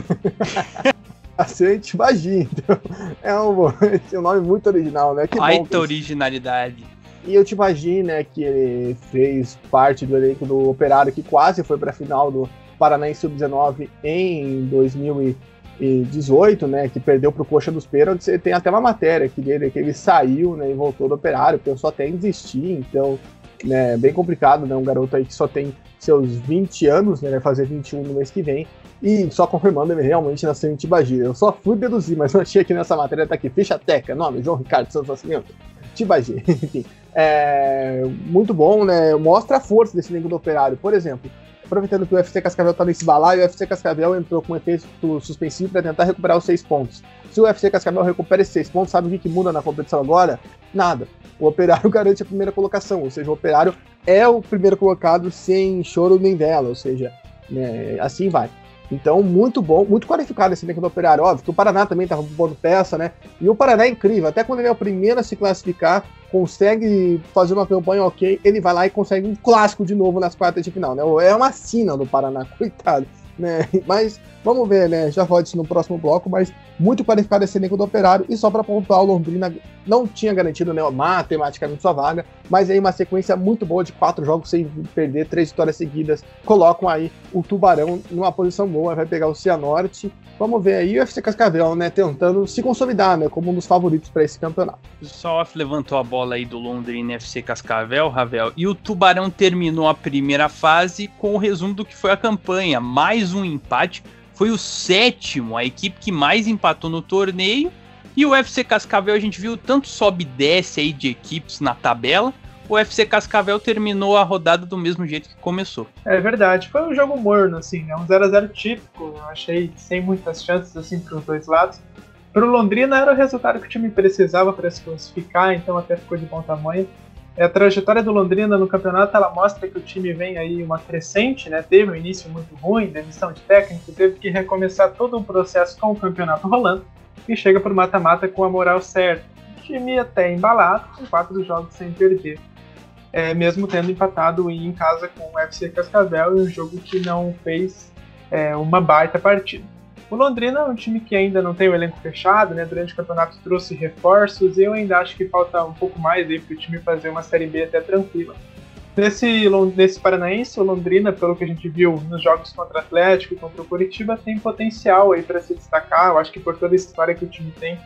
Paciente Bagi. Então, é um, é um nome muito original, né? Que Baita originalidade. E eu te imagino, né, que ele fez parte do elenco do Operário, que quase foi para a final do, Paranaense Sub-19 em 2018, né, que perdeu para o Coxa dos Pênaltis, tem até uma matéria que dele que ele saiu, né, e voltou do Operário, pensou até em desistir, então, né, bem complicado, né, um garoto aí que só tem seus 20 anos, né, vai fazer 21 no mês que vem, e só confirmando, ele realmente nasceu em Tibagi. Eu só fui deduzir, mas eu achei que nessa matéria tá aqui, ficha teca, nome, João Ricardo Santos Nascimento, Tibagi, enfim. É, muito bom, né? Mostra a força desse elenco do Operário. Por exemplo, aproveitando que o UFC Cascavel tá nesse balaio, o UFC Cascavel entrou com um efeito suspensivo para tentar recuperar os seis pontos. Se o UFC Cascavel recupera esses seis pontos, sabe o que, que muda na competição agora? Nada. O Operário garante a primeira colocação, ou seja, o Operário é o primeiro colocado sem choro nem vela, ou seja, né, assim vai. Então, muito bom, muito qualificado esse elenco do Operário. Óbvio que o Paraná também estava pondo peça, né? E o Paraná é incrível, até quando ele é o primeiro a se classificar, consegue fazer uma campanha ok, ele vai lá e consegue um clássico de novo nas quartas de final, né? É uma sina do Paraná, coitado né? Mas vamos ver, né? Já roda isso no próximo bloco, mas muito qualificado esse elenco do Operário. E só para pontuar, o Londrina não tinha garantido né, matematicamente sua vaga, mas aí uma sequência muito boa de quatro jogos sem perder, três vitórias seguidas. Colocam aí o Tubarão numa posição boa, vai pegar o Cianorte. Vamos ver aí o FC Cascavel, né? Tentando se consolidar, né? Como um dos favoritos para esse campeonato. O Sof levantou a bola aí do Londrina FC Cascavel, Ravel, e o Tubarão terminou a primeira fase com o resumo do que foi a campanha. Mais um empate foi o sétimo, a equipe que mais empatou no torneio. E o FC Cascavel a gente viu tanto sobe e desce aí de equipes na tabela. O FC Cascavel terminou a rodada do mesmo jeito que começou. É verdade, foi um jogo morno, assim, né? Um 0x0 típico, eu achei sem muitas chances assim para os dois lados. Para o Londrina era o resultado que o time precisava para se classificar, então até ficou de bom tamanho. É, a trajetória do Londrina no campeonato ela mostra que o time vem aí uma crescente, né? Teve um início muito ruim, demissão de técnico, teve que recomeçar todo um processo com o campeonato rolando e chega para o mata-mata com a moral certa. O time até embalado, com quatro jogos sem perder. É, mesmo tendo empatado em casa com o FC Cascavel em um jogo que não fez é, uma baita partida. O Londrina é um time que ainda não tem o elenco fechado, né? Durante o campeonato trouxe reforços e eu ainda acho que falta um pouco mais aí para o time fazer uma Série B até tranquila. Nesse, nesse Paranaense, o Londrina, pelo que a gente viu nos jogos contra o Atlético e contra o Curitiba, tem potencial aí para se destacar. Eu acho que por toda a história que o time tem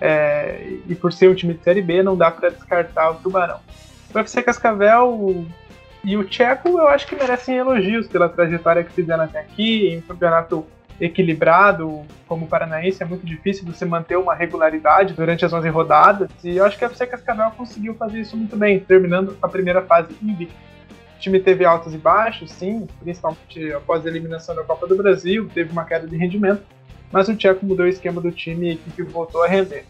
é, e por ser um time de Série B, não dá para descartar o Tubarão. O UFC Cascavel e o Tcheco, eu acho que merecem elogios pela trajetória que fizeram até aqui, em um campeonato equilibrado como o Paranaense, é muito difícil você manter uma regularidade durante as 11 rodadas. E eu acho que a FC Cascavel conseguiu fazer isso muito bem, terminando a primeira fase invicto. O time teve altos e baixos, sim, principalmente após a eliminação da Copa do Brasil, teve uma queda de rendimento, mas o Tcheco mudou o esquema do time e a equipe voltou a render.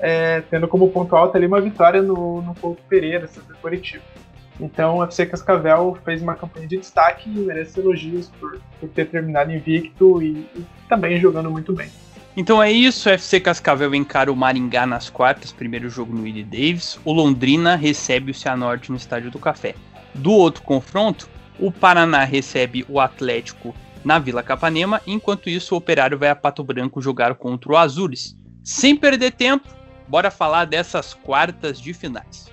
É, tendo como ponto alto ali uma vitória no, no Couto Pereira, sobre Curitiba. Então, o FC Cascavel fez uma campanha de destaque e merece elogios por, por ter terminado invicto e, e, também jogando muito bem. Então é isso, o FC Cascavel encara o Maringá nas quartas, primeiro jogo no Willie Davis. O Londrina recebe o Cianorte no Estádio do Café. Do outro confronto, o Paraná recebe o Atlético na Vila Capanema, enquanto isso o Operário vai a Pato Branco jogar contra o Azures. Sem perder tempo, bora falar dessas quartas de finais.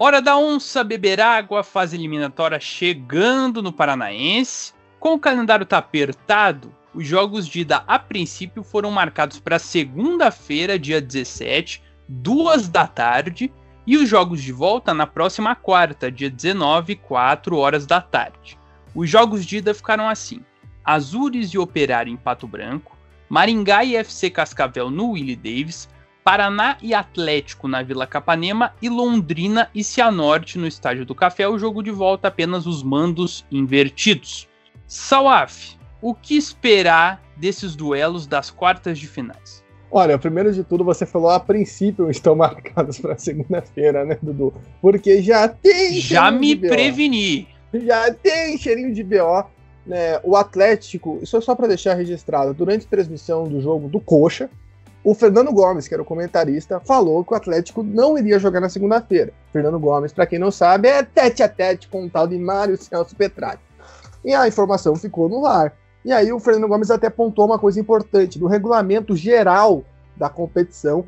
Hora da onça beber água, fase eliminatória chegando no Paranaense. Com o calendário tá apertado, os jogos de ida a princípio foram marcados para segunda-feira, dia 17, duas da tarde, e os jogos de volta na próxima quarta, dia 19, 4 horas da tarde. Os jogos de ida ficaram assim: Azures e Operário em Pato Branco, Maringá e FC Cascavel no Willie Davis, Paraná e Atlético na Vila Capanema e Londrina e Cianorte no Estádio do Café, o jogo de volta apenas os mandos invertidos. Sawaf, o que esperar desses duelos das quartas de finais? Olha, primeiro de tudo, você falou a princípio estão marcados para segunda-feira, né, Dudu? Porque já tem. Já me preveni. Já tem cheirinho de BO. Né? O Atlético, isso é só para deixar registrado, durante a transmissão do jogo do Coxa, o Fernando Gomes, que era o comentarista, falou que o Atlético não iria jogar na segunda-feira. Fernando Gomes, para quem não sabe, é tete a tete com o tal de Mário Celso Petralha. E a informação ficou no ar. E aí o Fernando Gomes até apontou uma coisa importante. No regulamento geral da competição,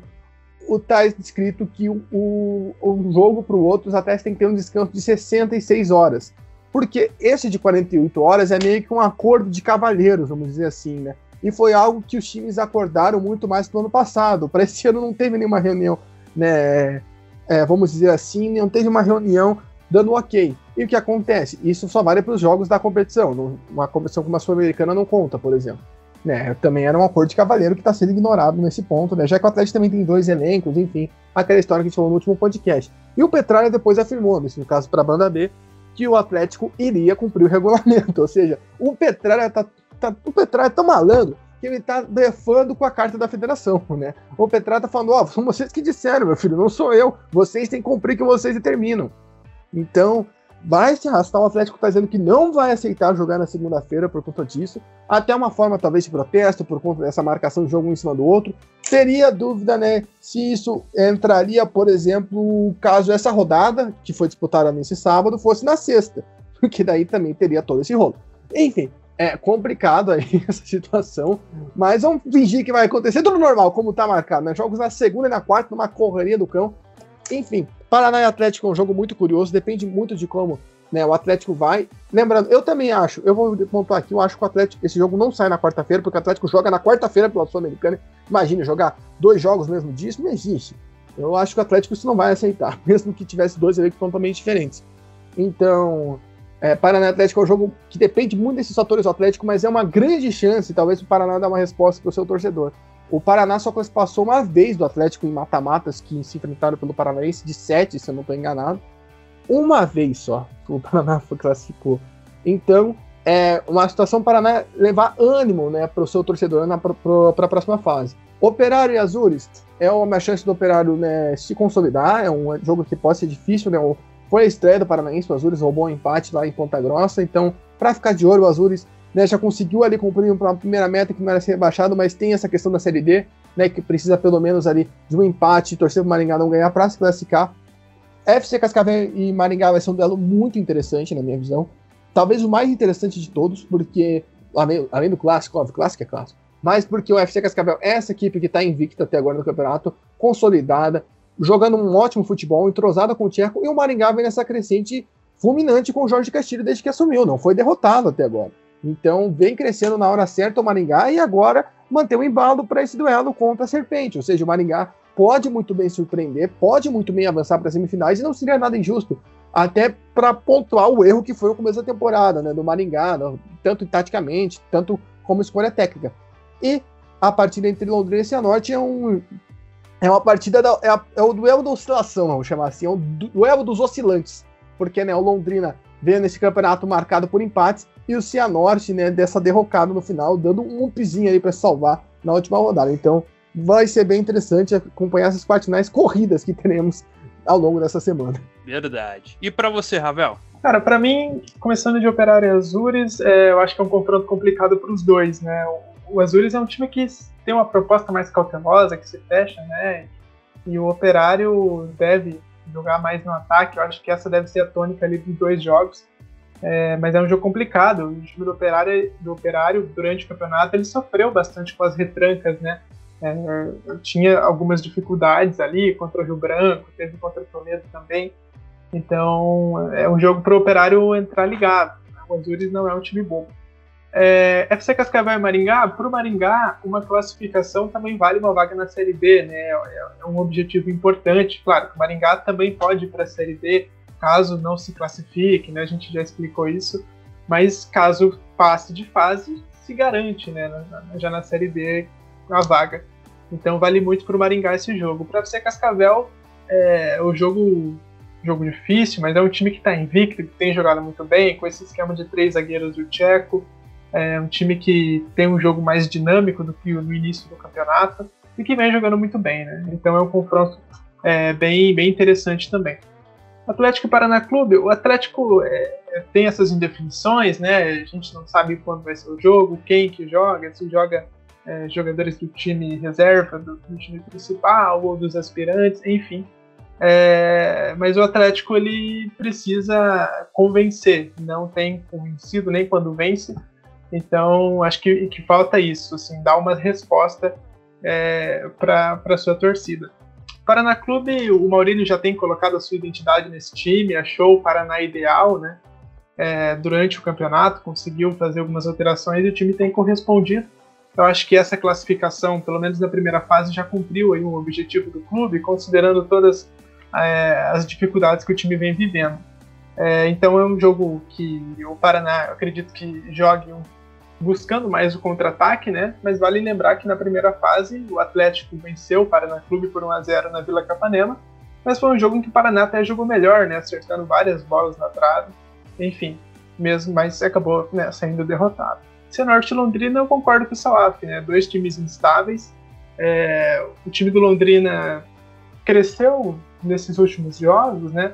está escrito que o, o, o jogo para o outro, os atletas têm que ter um descanso de 66 horas. Porque esse de 48 horas é meio que um acordo de cavalheiros, vamos dizer assim, né? E foi algo que os times acordaram muito mais no ano passado. Para esse ano não teve nenhuma reunião, né? É, vamos dizer assim, não teve uma reunião dando ok. E o que acontece? Isso só vale para os jogos da competição. Uma competição como a Sul-Americana não conta, por exemplo. Né, também era um acordo de cavaleiro que está sendo ignorado nesse ponto, né? Já que o Atlético também tem dois elencos, enfim, aquela história que a gente falou no último podcast. E o Petralha depois afirmou, nesse caso para a banda B, que o Atlético iria cumprir o regulamento. Ou seja, o Petralha tá, tá, o Petralha é tão malandro que ele tá defando com a carta da federação, né? O Petralha tá falando, ó, oh, são vocês que disseram, meu filho, não sou eu. Vocês têm que cumprir o que vocês determinam. Então, vai se arrastar. O Atlético está dizendo que não vai aceitar jogar na segunda-feira por conta disso. Até uma forma, talvez, de protesto por conta dessa marcação de jogo um em cima do outro. Teria dúvida, né, se isso entraria, por exemplo, caso essa rodada, que foi disputada nesse sábado, fosse na sexta. Porque daí também teria todo esse rolo. Enfim, é complicado aí essa situação, mas vamos fingir que vai acontecer tudo normal, como tá marcado, né? Jogos na segunda e na quarta, numa correria do cão. Enfim, Paraná e Atlético é um jogo muito curioso, depende muito de como né, o Atlético vai. Lembrando, eu também acho, eu vou pontuar aqui, eu acho que o Atlético, esse jogo não sai na quarta-feira, porque o Atlético joga na quarta-feira pela Sul-Americana. Imagina, jogar dois jogos no mesmo dia, isso não existe. Eu acho que o Atlético isso não vai aceitar, mesmo que tivesse dois eleitos totalmente diferentes. Então, é, Paraná Atlético é um jogo que depende muito desses fatores do Atlético, mas é uma grande chance, talvez, o Paraná dar uma resposta para o seu torcedor. O Paraná só passou uma vez do Atlético em mata-matas que se enfrentaram pelo Paranaense, de sete, se eu não estou enganado. Uma vez só o Paraná foi, classificou. Então, é uma situação para Paraná levar ânimo né, para o seu torcedor para a próxima fase. Operário e Azures é uma chance do Operário né, se consolidar, é um jogo que pode ser difícil, né? Foi a estreia do Paranaense, o Azures roubou um empate lá em Ponta Grossa, então, para ficar de olho, o Azures né, já conseguiu ali cumprir uma primeira meta que não era ser rebaixado, mas tem essa questão da Série D, né, que precisa pelo menos ali de um empate, torcer para o Maringá não ganhar para se classificar. FC Cascavel e Maringá vai ser um duelo muito interessante, na minha visão. Talvez o mais interessante de todos, porque, além, além do clássico, óbvio, clássico é clássico, mas porque o FC Cascavel é essa equipe que está invicta até agora no campeonato, consolidada, jogando um ótimo futebol, entrosada com o Tcheco, e o Maringá vem nessa crescente fulminante com o Jorge Castilho desde que assumiu, não foi derrotado até agora. Então, vem crescendo na hora certa o Maringá e agora manter o embalo para esse duelo contra a Serpente. Ou seja, o Maringá pode muito bem surpreender, pode muito bem avançar para as semifinais e não seria nada injusto. Até para pontuar o erro que foi o começo da temporada, né, do Maringá, tanto taticamente, tanto como escolha técnica. E a partida entre Londrina e Cianorte é um. É uma partida. Da, é, a, é, o duelo da oscilação, vamos chamar assim. É o duelo dos oscilantes. Porque né, o Londrina veio nesse campeonato marcado por empates e o Cianorte, né, dessa derrocada no final, dando um upzinho aí para salvar na última rodada. Então, vai ser bem interessante acompanhar essas quartinais corridas que teremos ao longo dessa semana. Verdade. E para você, Ravel? Cara, para mim, começando de Operário e Azures, é, eu acho que é um confronto complicado para os dois, né? O, Azures é um time que tem uma proposta mais cautelosa, que se fecha, né? E o Operário deve jogar mais no ataque. Eu acho que essa deve ser a tônica ali dos dois jogos. É, mas é um jogo complicado. O time do operário, do operário, durante o campeonato, ele sofreu bastante com as retrancas, né? É, tinha algumas dificuldades ali contra o Rio Branco, teve contra o Toledo também. Então, é um jogo para o operário entrar ligado. O Azures não é um time bom. É, FC Cascavel e Maringá, para o Maringá, uma classificação também vale uma vaga na Série B, né? É, é um objetivo importante. Claro, o Maringá também pode ir para a Série B, caso não se classifique, né? A gente já explicou isso, mas caso passe de fase, se garante, né? Já na Série B a vaga. Então vale muito para o Maringá esse jogo. Para você Cascavel, é o jogo jogo difícil, mas é um time que está invicto, que tem jogado muito bem, com esse esquema de três zagueiros do Tcheco. É um time que tem um jogo mais dinâmico do que no início do campeonato e que vem jogando muito bem, né? Então é um confronto é, bem, bem interessante também. Atlético Paraná Clube, o Atlético é, tem essas indefinições, né? A gente não sabe quando vai ser o jogo, quem que joga, se joga é, jogadores do time reserva, do, do, time principal ou dos aspirantes, enfim. É, mas o Atlético ele precisa convencer, não tem convencido nem quando vence. Então acho que, que falta isso, assim, dar uma resposta é, para a sua torcida. Paraná Clube, o Maurílio já tem colocado a sua identidade nesse time, achou o Paraná ideal, né? É, durante o campeonato, conseguiu fazer algumas alterações e o time tem correspondido. Eu acho que essa classificação, pelo menos na primeira fase, já cumpriu aí um objetivo do clube, considerando todas é, as dificuldades que o time vem vivendo. É, então é um jogo que o Paraná, acredito que jogue um, buscando mais o contra-ataque, né? Mas vale lembrar que na primeira fase o Atlético venceu o Paraná Clube por 1 a 0 na Vila Capanema, mas foi um jogo em que o Paraná até jogou melhor, né? Acertando várias bolas na trave, enfim, mesmo, mas acabou né, saindo derrotado. Cianorte e Londrina, eu concordo com o Salaf, né? Dois times instáveis. É, o time do Londrina cresceu nesses últimos jogos, né?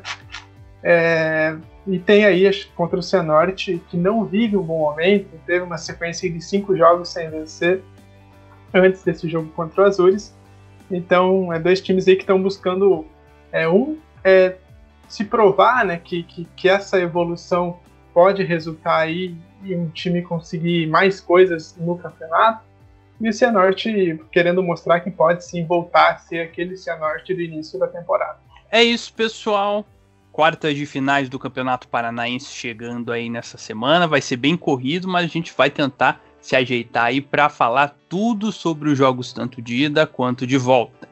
É, e tem aí contra o Cianorte, que não vive um bom momento, teve uma sequência de cinco jogos sem vencer antes desse jogo contra o Azures. Então, é dois times aí que estão buscando é, um é, se provar né, que, que, que essa evolução pode resultar aí e um time conseguir mais coisas no campeonato. E o Cianorte querendo mostrar que pode sim voltar a ser aquele Cianorte do início da temporada. É isso, pessoal. Quartas de finais do Campeonato Paranaense chegando aí nessa semana. Vai ser bem corrido, mas a gente vai tentar se ajeitar aí para falar tudo sobre os jogos tanto de ida quanto de volta.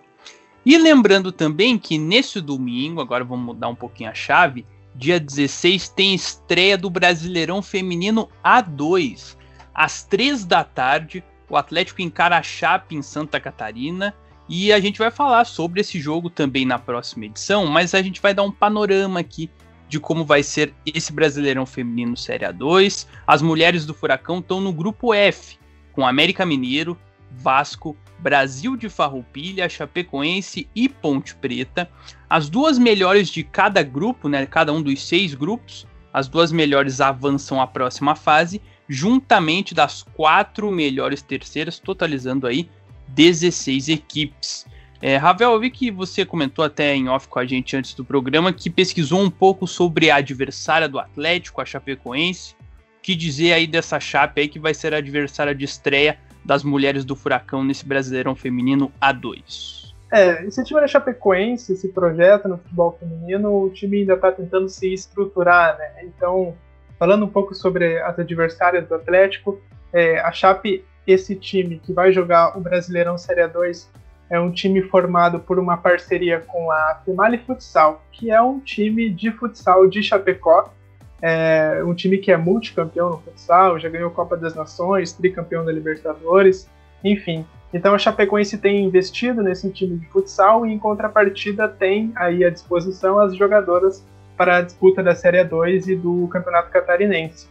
E lembrando também que nesse domingo, agora vamos mudar um pouquinho a chave, Dia 16 tem estreia do Brasileirão Feminino A2. Às 3 da tarde, o Atlético encara a Chape em Santa Catarina. E a gente vai falar sobre esse jogo também na próxima edição, mas a gente vai dar um panorama aqui de como vai ser esse Brasileirão Feminino Série A2. As mulheres do Furacão estão no grupo F, com América Mineiro, Vasco, Brasil de Farroupilha, Chapecoense e Ponte Preta. As duas melhores de cada grupo, né, cada um dos seis grupos, as duas melhores avançam à próxima fase, juntamente das quatro melhores terceiras, totalizando aí 16 equipes. É, Ravel, eu vi que você comentou até em off com a gente antes do programa que pesquisou um pouco sobre a adversária do Atlético, a Chapecoense. O que dizer aí dessa chape aí que vai ser a adversária de estreia das mulheres do Furacão nesse Brasileirão Feminino A2. É, time da Chapecoense, esse projeto no futebol feminino, o time ainda está tentando se estruturar, né? Então, falando um pouco sobre as adversárias do Atlético, é, a Chape, esse time que vai jogar o Brasileirão Série A2, é um time formado por uma parceria com a Female Futsal, que é um time de futsal de Chapecó, é um time que é multicampeão no futsal, já ganhou Copa das Nações, tricampeão da Libertadores, enfim. Então a Chapecoense tem investido nesse time de futsal e em contrapartida tem aí à disposição as jogadoras para a disputa da Série 2 e do Campeonato Catarinense.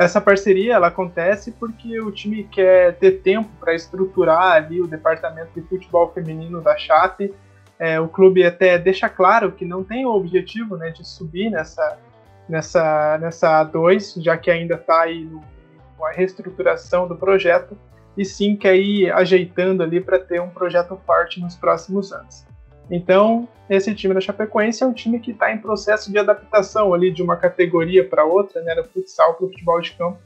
Essa parceria ela acontece porque o time quer ter tempo para estruturar ali o departamento de futebol feminino da Chape. É, o clube até deixa claro que não tem o objetivo né, de subir nessa, nessa, nessa A2, já que ainda está aí com a reestruturação do projeto, e sim quer ir ajeitando ali para ter um projeto forte nos próximos anos. Então, esse time da Chapecoense é um time que está em processo de adaptação ali de uma categoria para outra, né, do futsal para o futebol de campo,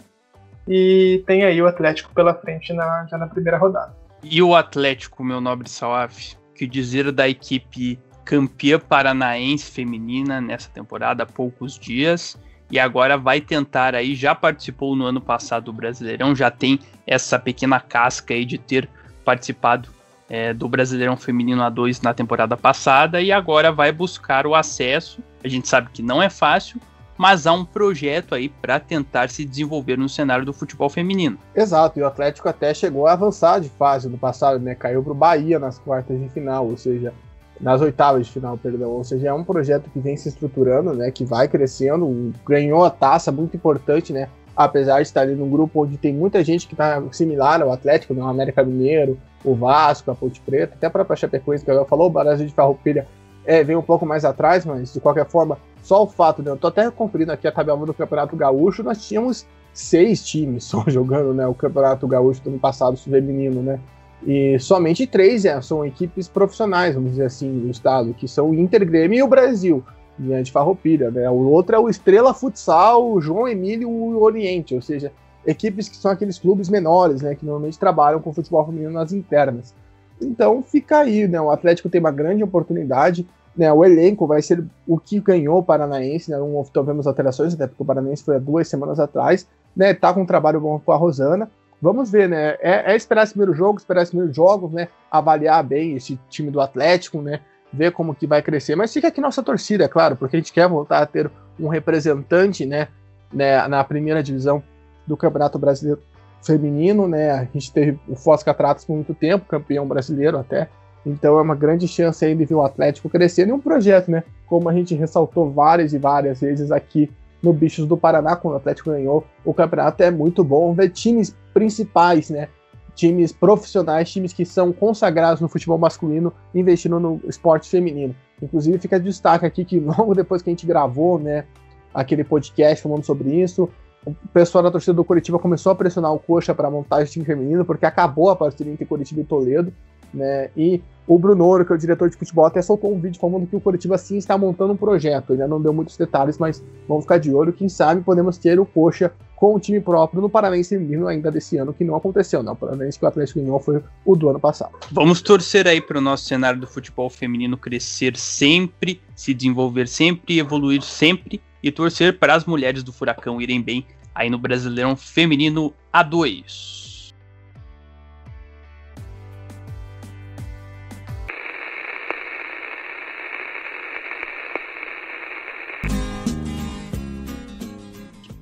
e tem aí o Atlético pela frente na, já na primeira rodada. E o Atlético, meu nobre Salaf, que dizer da equipe campeã paranaense feminina nessa temporada há poucos dias e agora vai tentar aí, já participou no ano passado do Brasileirão, já tem essa pequena casca aí de ter participado é, do Brasileirão Feminino A2 na temporada passada e agora vai buscar o acesso. A gente sabe que não é fácil, mas há um projeto aí para tentar se desenvolver no cenário do futebol feminino. Exato, e o Atlético até chegou a avançar de fase no passado, né? Caiu para o Bahia nas quartas de final, ou seja, nas oitavas de final, perdão. Ou seja, é um projeto que vem se estruturando, né? Que vai crescendo, ganhou a taça muito importante, né? Apesar de estar ali num grupo onde tem muita gente que está similar ao Atlético, né? O América Mineiro, o Vasco, a Ponte Preta, até a própria Chapecoense, que ela falou, o Brasil de Farroupilha é, vem um pouco mais atrás, mas de qualquer forma, só o fato de eu tô até conferindo aqui a tabela do Campeonato Gaúcho, nós tínhamos seis times só jogando né, o Campeonato Gaúcho do ano passado feminino, né? E somente três é, são equipes profissionais, vamos dizer assim, no estado, que são o Inter Grêmio e o Brasil, né, de Farroupilha, né? O outro é o Estrela Futsal, o João Emílio e o Oriente, ou seja, equipes que são aqueles clubes menores, né, que normalmente trabalham com futebol feminino nas internas. Então fica aí, né? O Atlético tem uma grande oportunidade. Né, o elenco vai ser o que ganhou o Paranaense, né, não tivemos alterações, até porque o Paranaense foi há duas semanas atrás, né, tá com um trabalho bom com a Rosana, vamos ver, né, é, é, esperar esse primeiro jogo, esperar esse primeiro jogo, né, avaliar bem esse time do Atlético, né, ver como que vai crescer, mas fica aqui nossa torcida, é claro, porque a gente quer voltar a ter um representante, né, né na primeira divisão do Campeonato Brasileiro feminino, né? A gente teve o Foz Catratas por muito tempo, campeão brasileiro até. Então é uma grande chance aí de ver o Atlético crescendo e um projeto, né? Como a gente ressaltou várias e várias vezes aqui no Bichos do Paraná, quando o Atlético ganhou o campeonato, é muito bom ver times principais, né? Times profissionais, times que são consagrados no futebol masculino, investindo no esporte feminino. Inclusive, fica de destaque aqui que logo depois que a gente gravou, né, aquele podcast falando sobre isso, o pessoal da torcida do Curitiba começou a pressionar o Coxa para montar o time feminino, porque acabou a parceria entre Curitiba e Toledo, né? E o Bruno, que é o diretor de futebol, até soltou um vídeo falando que o Curitiba sim está montando um projeto. Ainda não deu muitos detalhes, mas vamos ficar de olho. Quem sabe podemos ter o Coxa com o time próprio no Paranaense feminino ainda desse ano, que não aconteceu, não. O Paranaense que o Atlético ganhou foi o do ano passado. Vamos torcer aí para o nosso cenário do futebol feminino crescer sempre, se desenvolver sempre, evoluir sempre e torcer para as mulheres do Furacão irem bem aí no Brasileirão Feminino A2.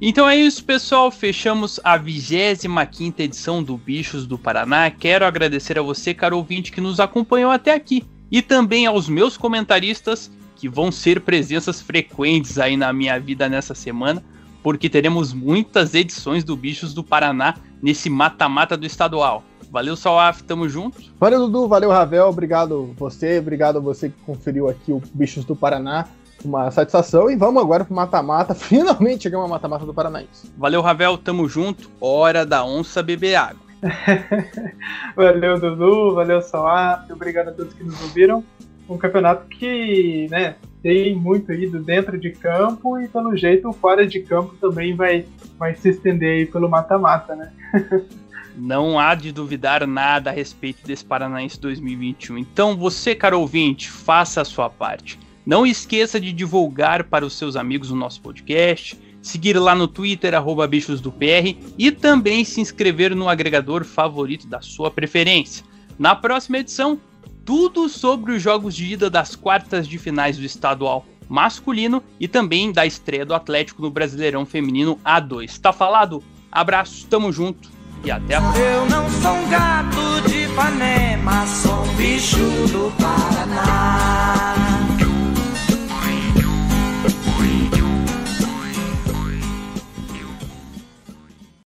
Então é isso, pessoal. Fechamos a 25 edição do Bichos do Paraná. Quero agradecer a você, caro ouvinte, que nos acompanhou até aqui. E também aos meus comentaristas que vão ser presenças frequentes aí na minha vida nessa semana, porque teremos muitas edições do Bichos do Paraná nesse mata-mata do estadual. Valeu, Salaf, tamo junto. Valeu, Dudu, valeu, Ravel, obrigado você, obrigado você que conferiu aqui o Bichos do Paraná. Uma satisfação e vamos agora pro mata-mata. Finalmente chegamos ao mata-mata do Paranaense. Valeu, Ravel, tamo junto. Hora da onça beber água. valeu, Dudu, valeu, Salaf, obrigado a todos que nos ouviram um campeonato que né, tem muito ido dentro de campo e pelo jeito o fora de campo também vai, vai se estender aí pelo mata-mata, né? Não há de duvidar nada a respeito desse Paranaense 2021. Então você, caro ouvinte, faça a sua parte. Não esqueça de divulgar para os seus amigos o nosso podcast, seguir lá no Twitter, arroba bichos do PR, e também se inscrever no agregador favorito da sua preferência. Na próxima edição, tudo sobre os jogos de ida das quartas de finais do estadual masculino e também da estreia do Atlético no Brasileirão Feminino A2. Tá falado? Abraço, tamo junto e até a próxima. Eu não sou um gato de Ipanema, sou um bicho do Paraná.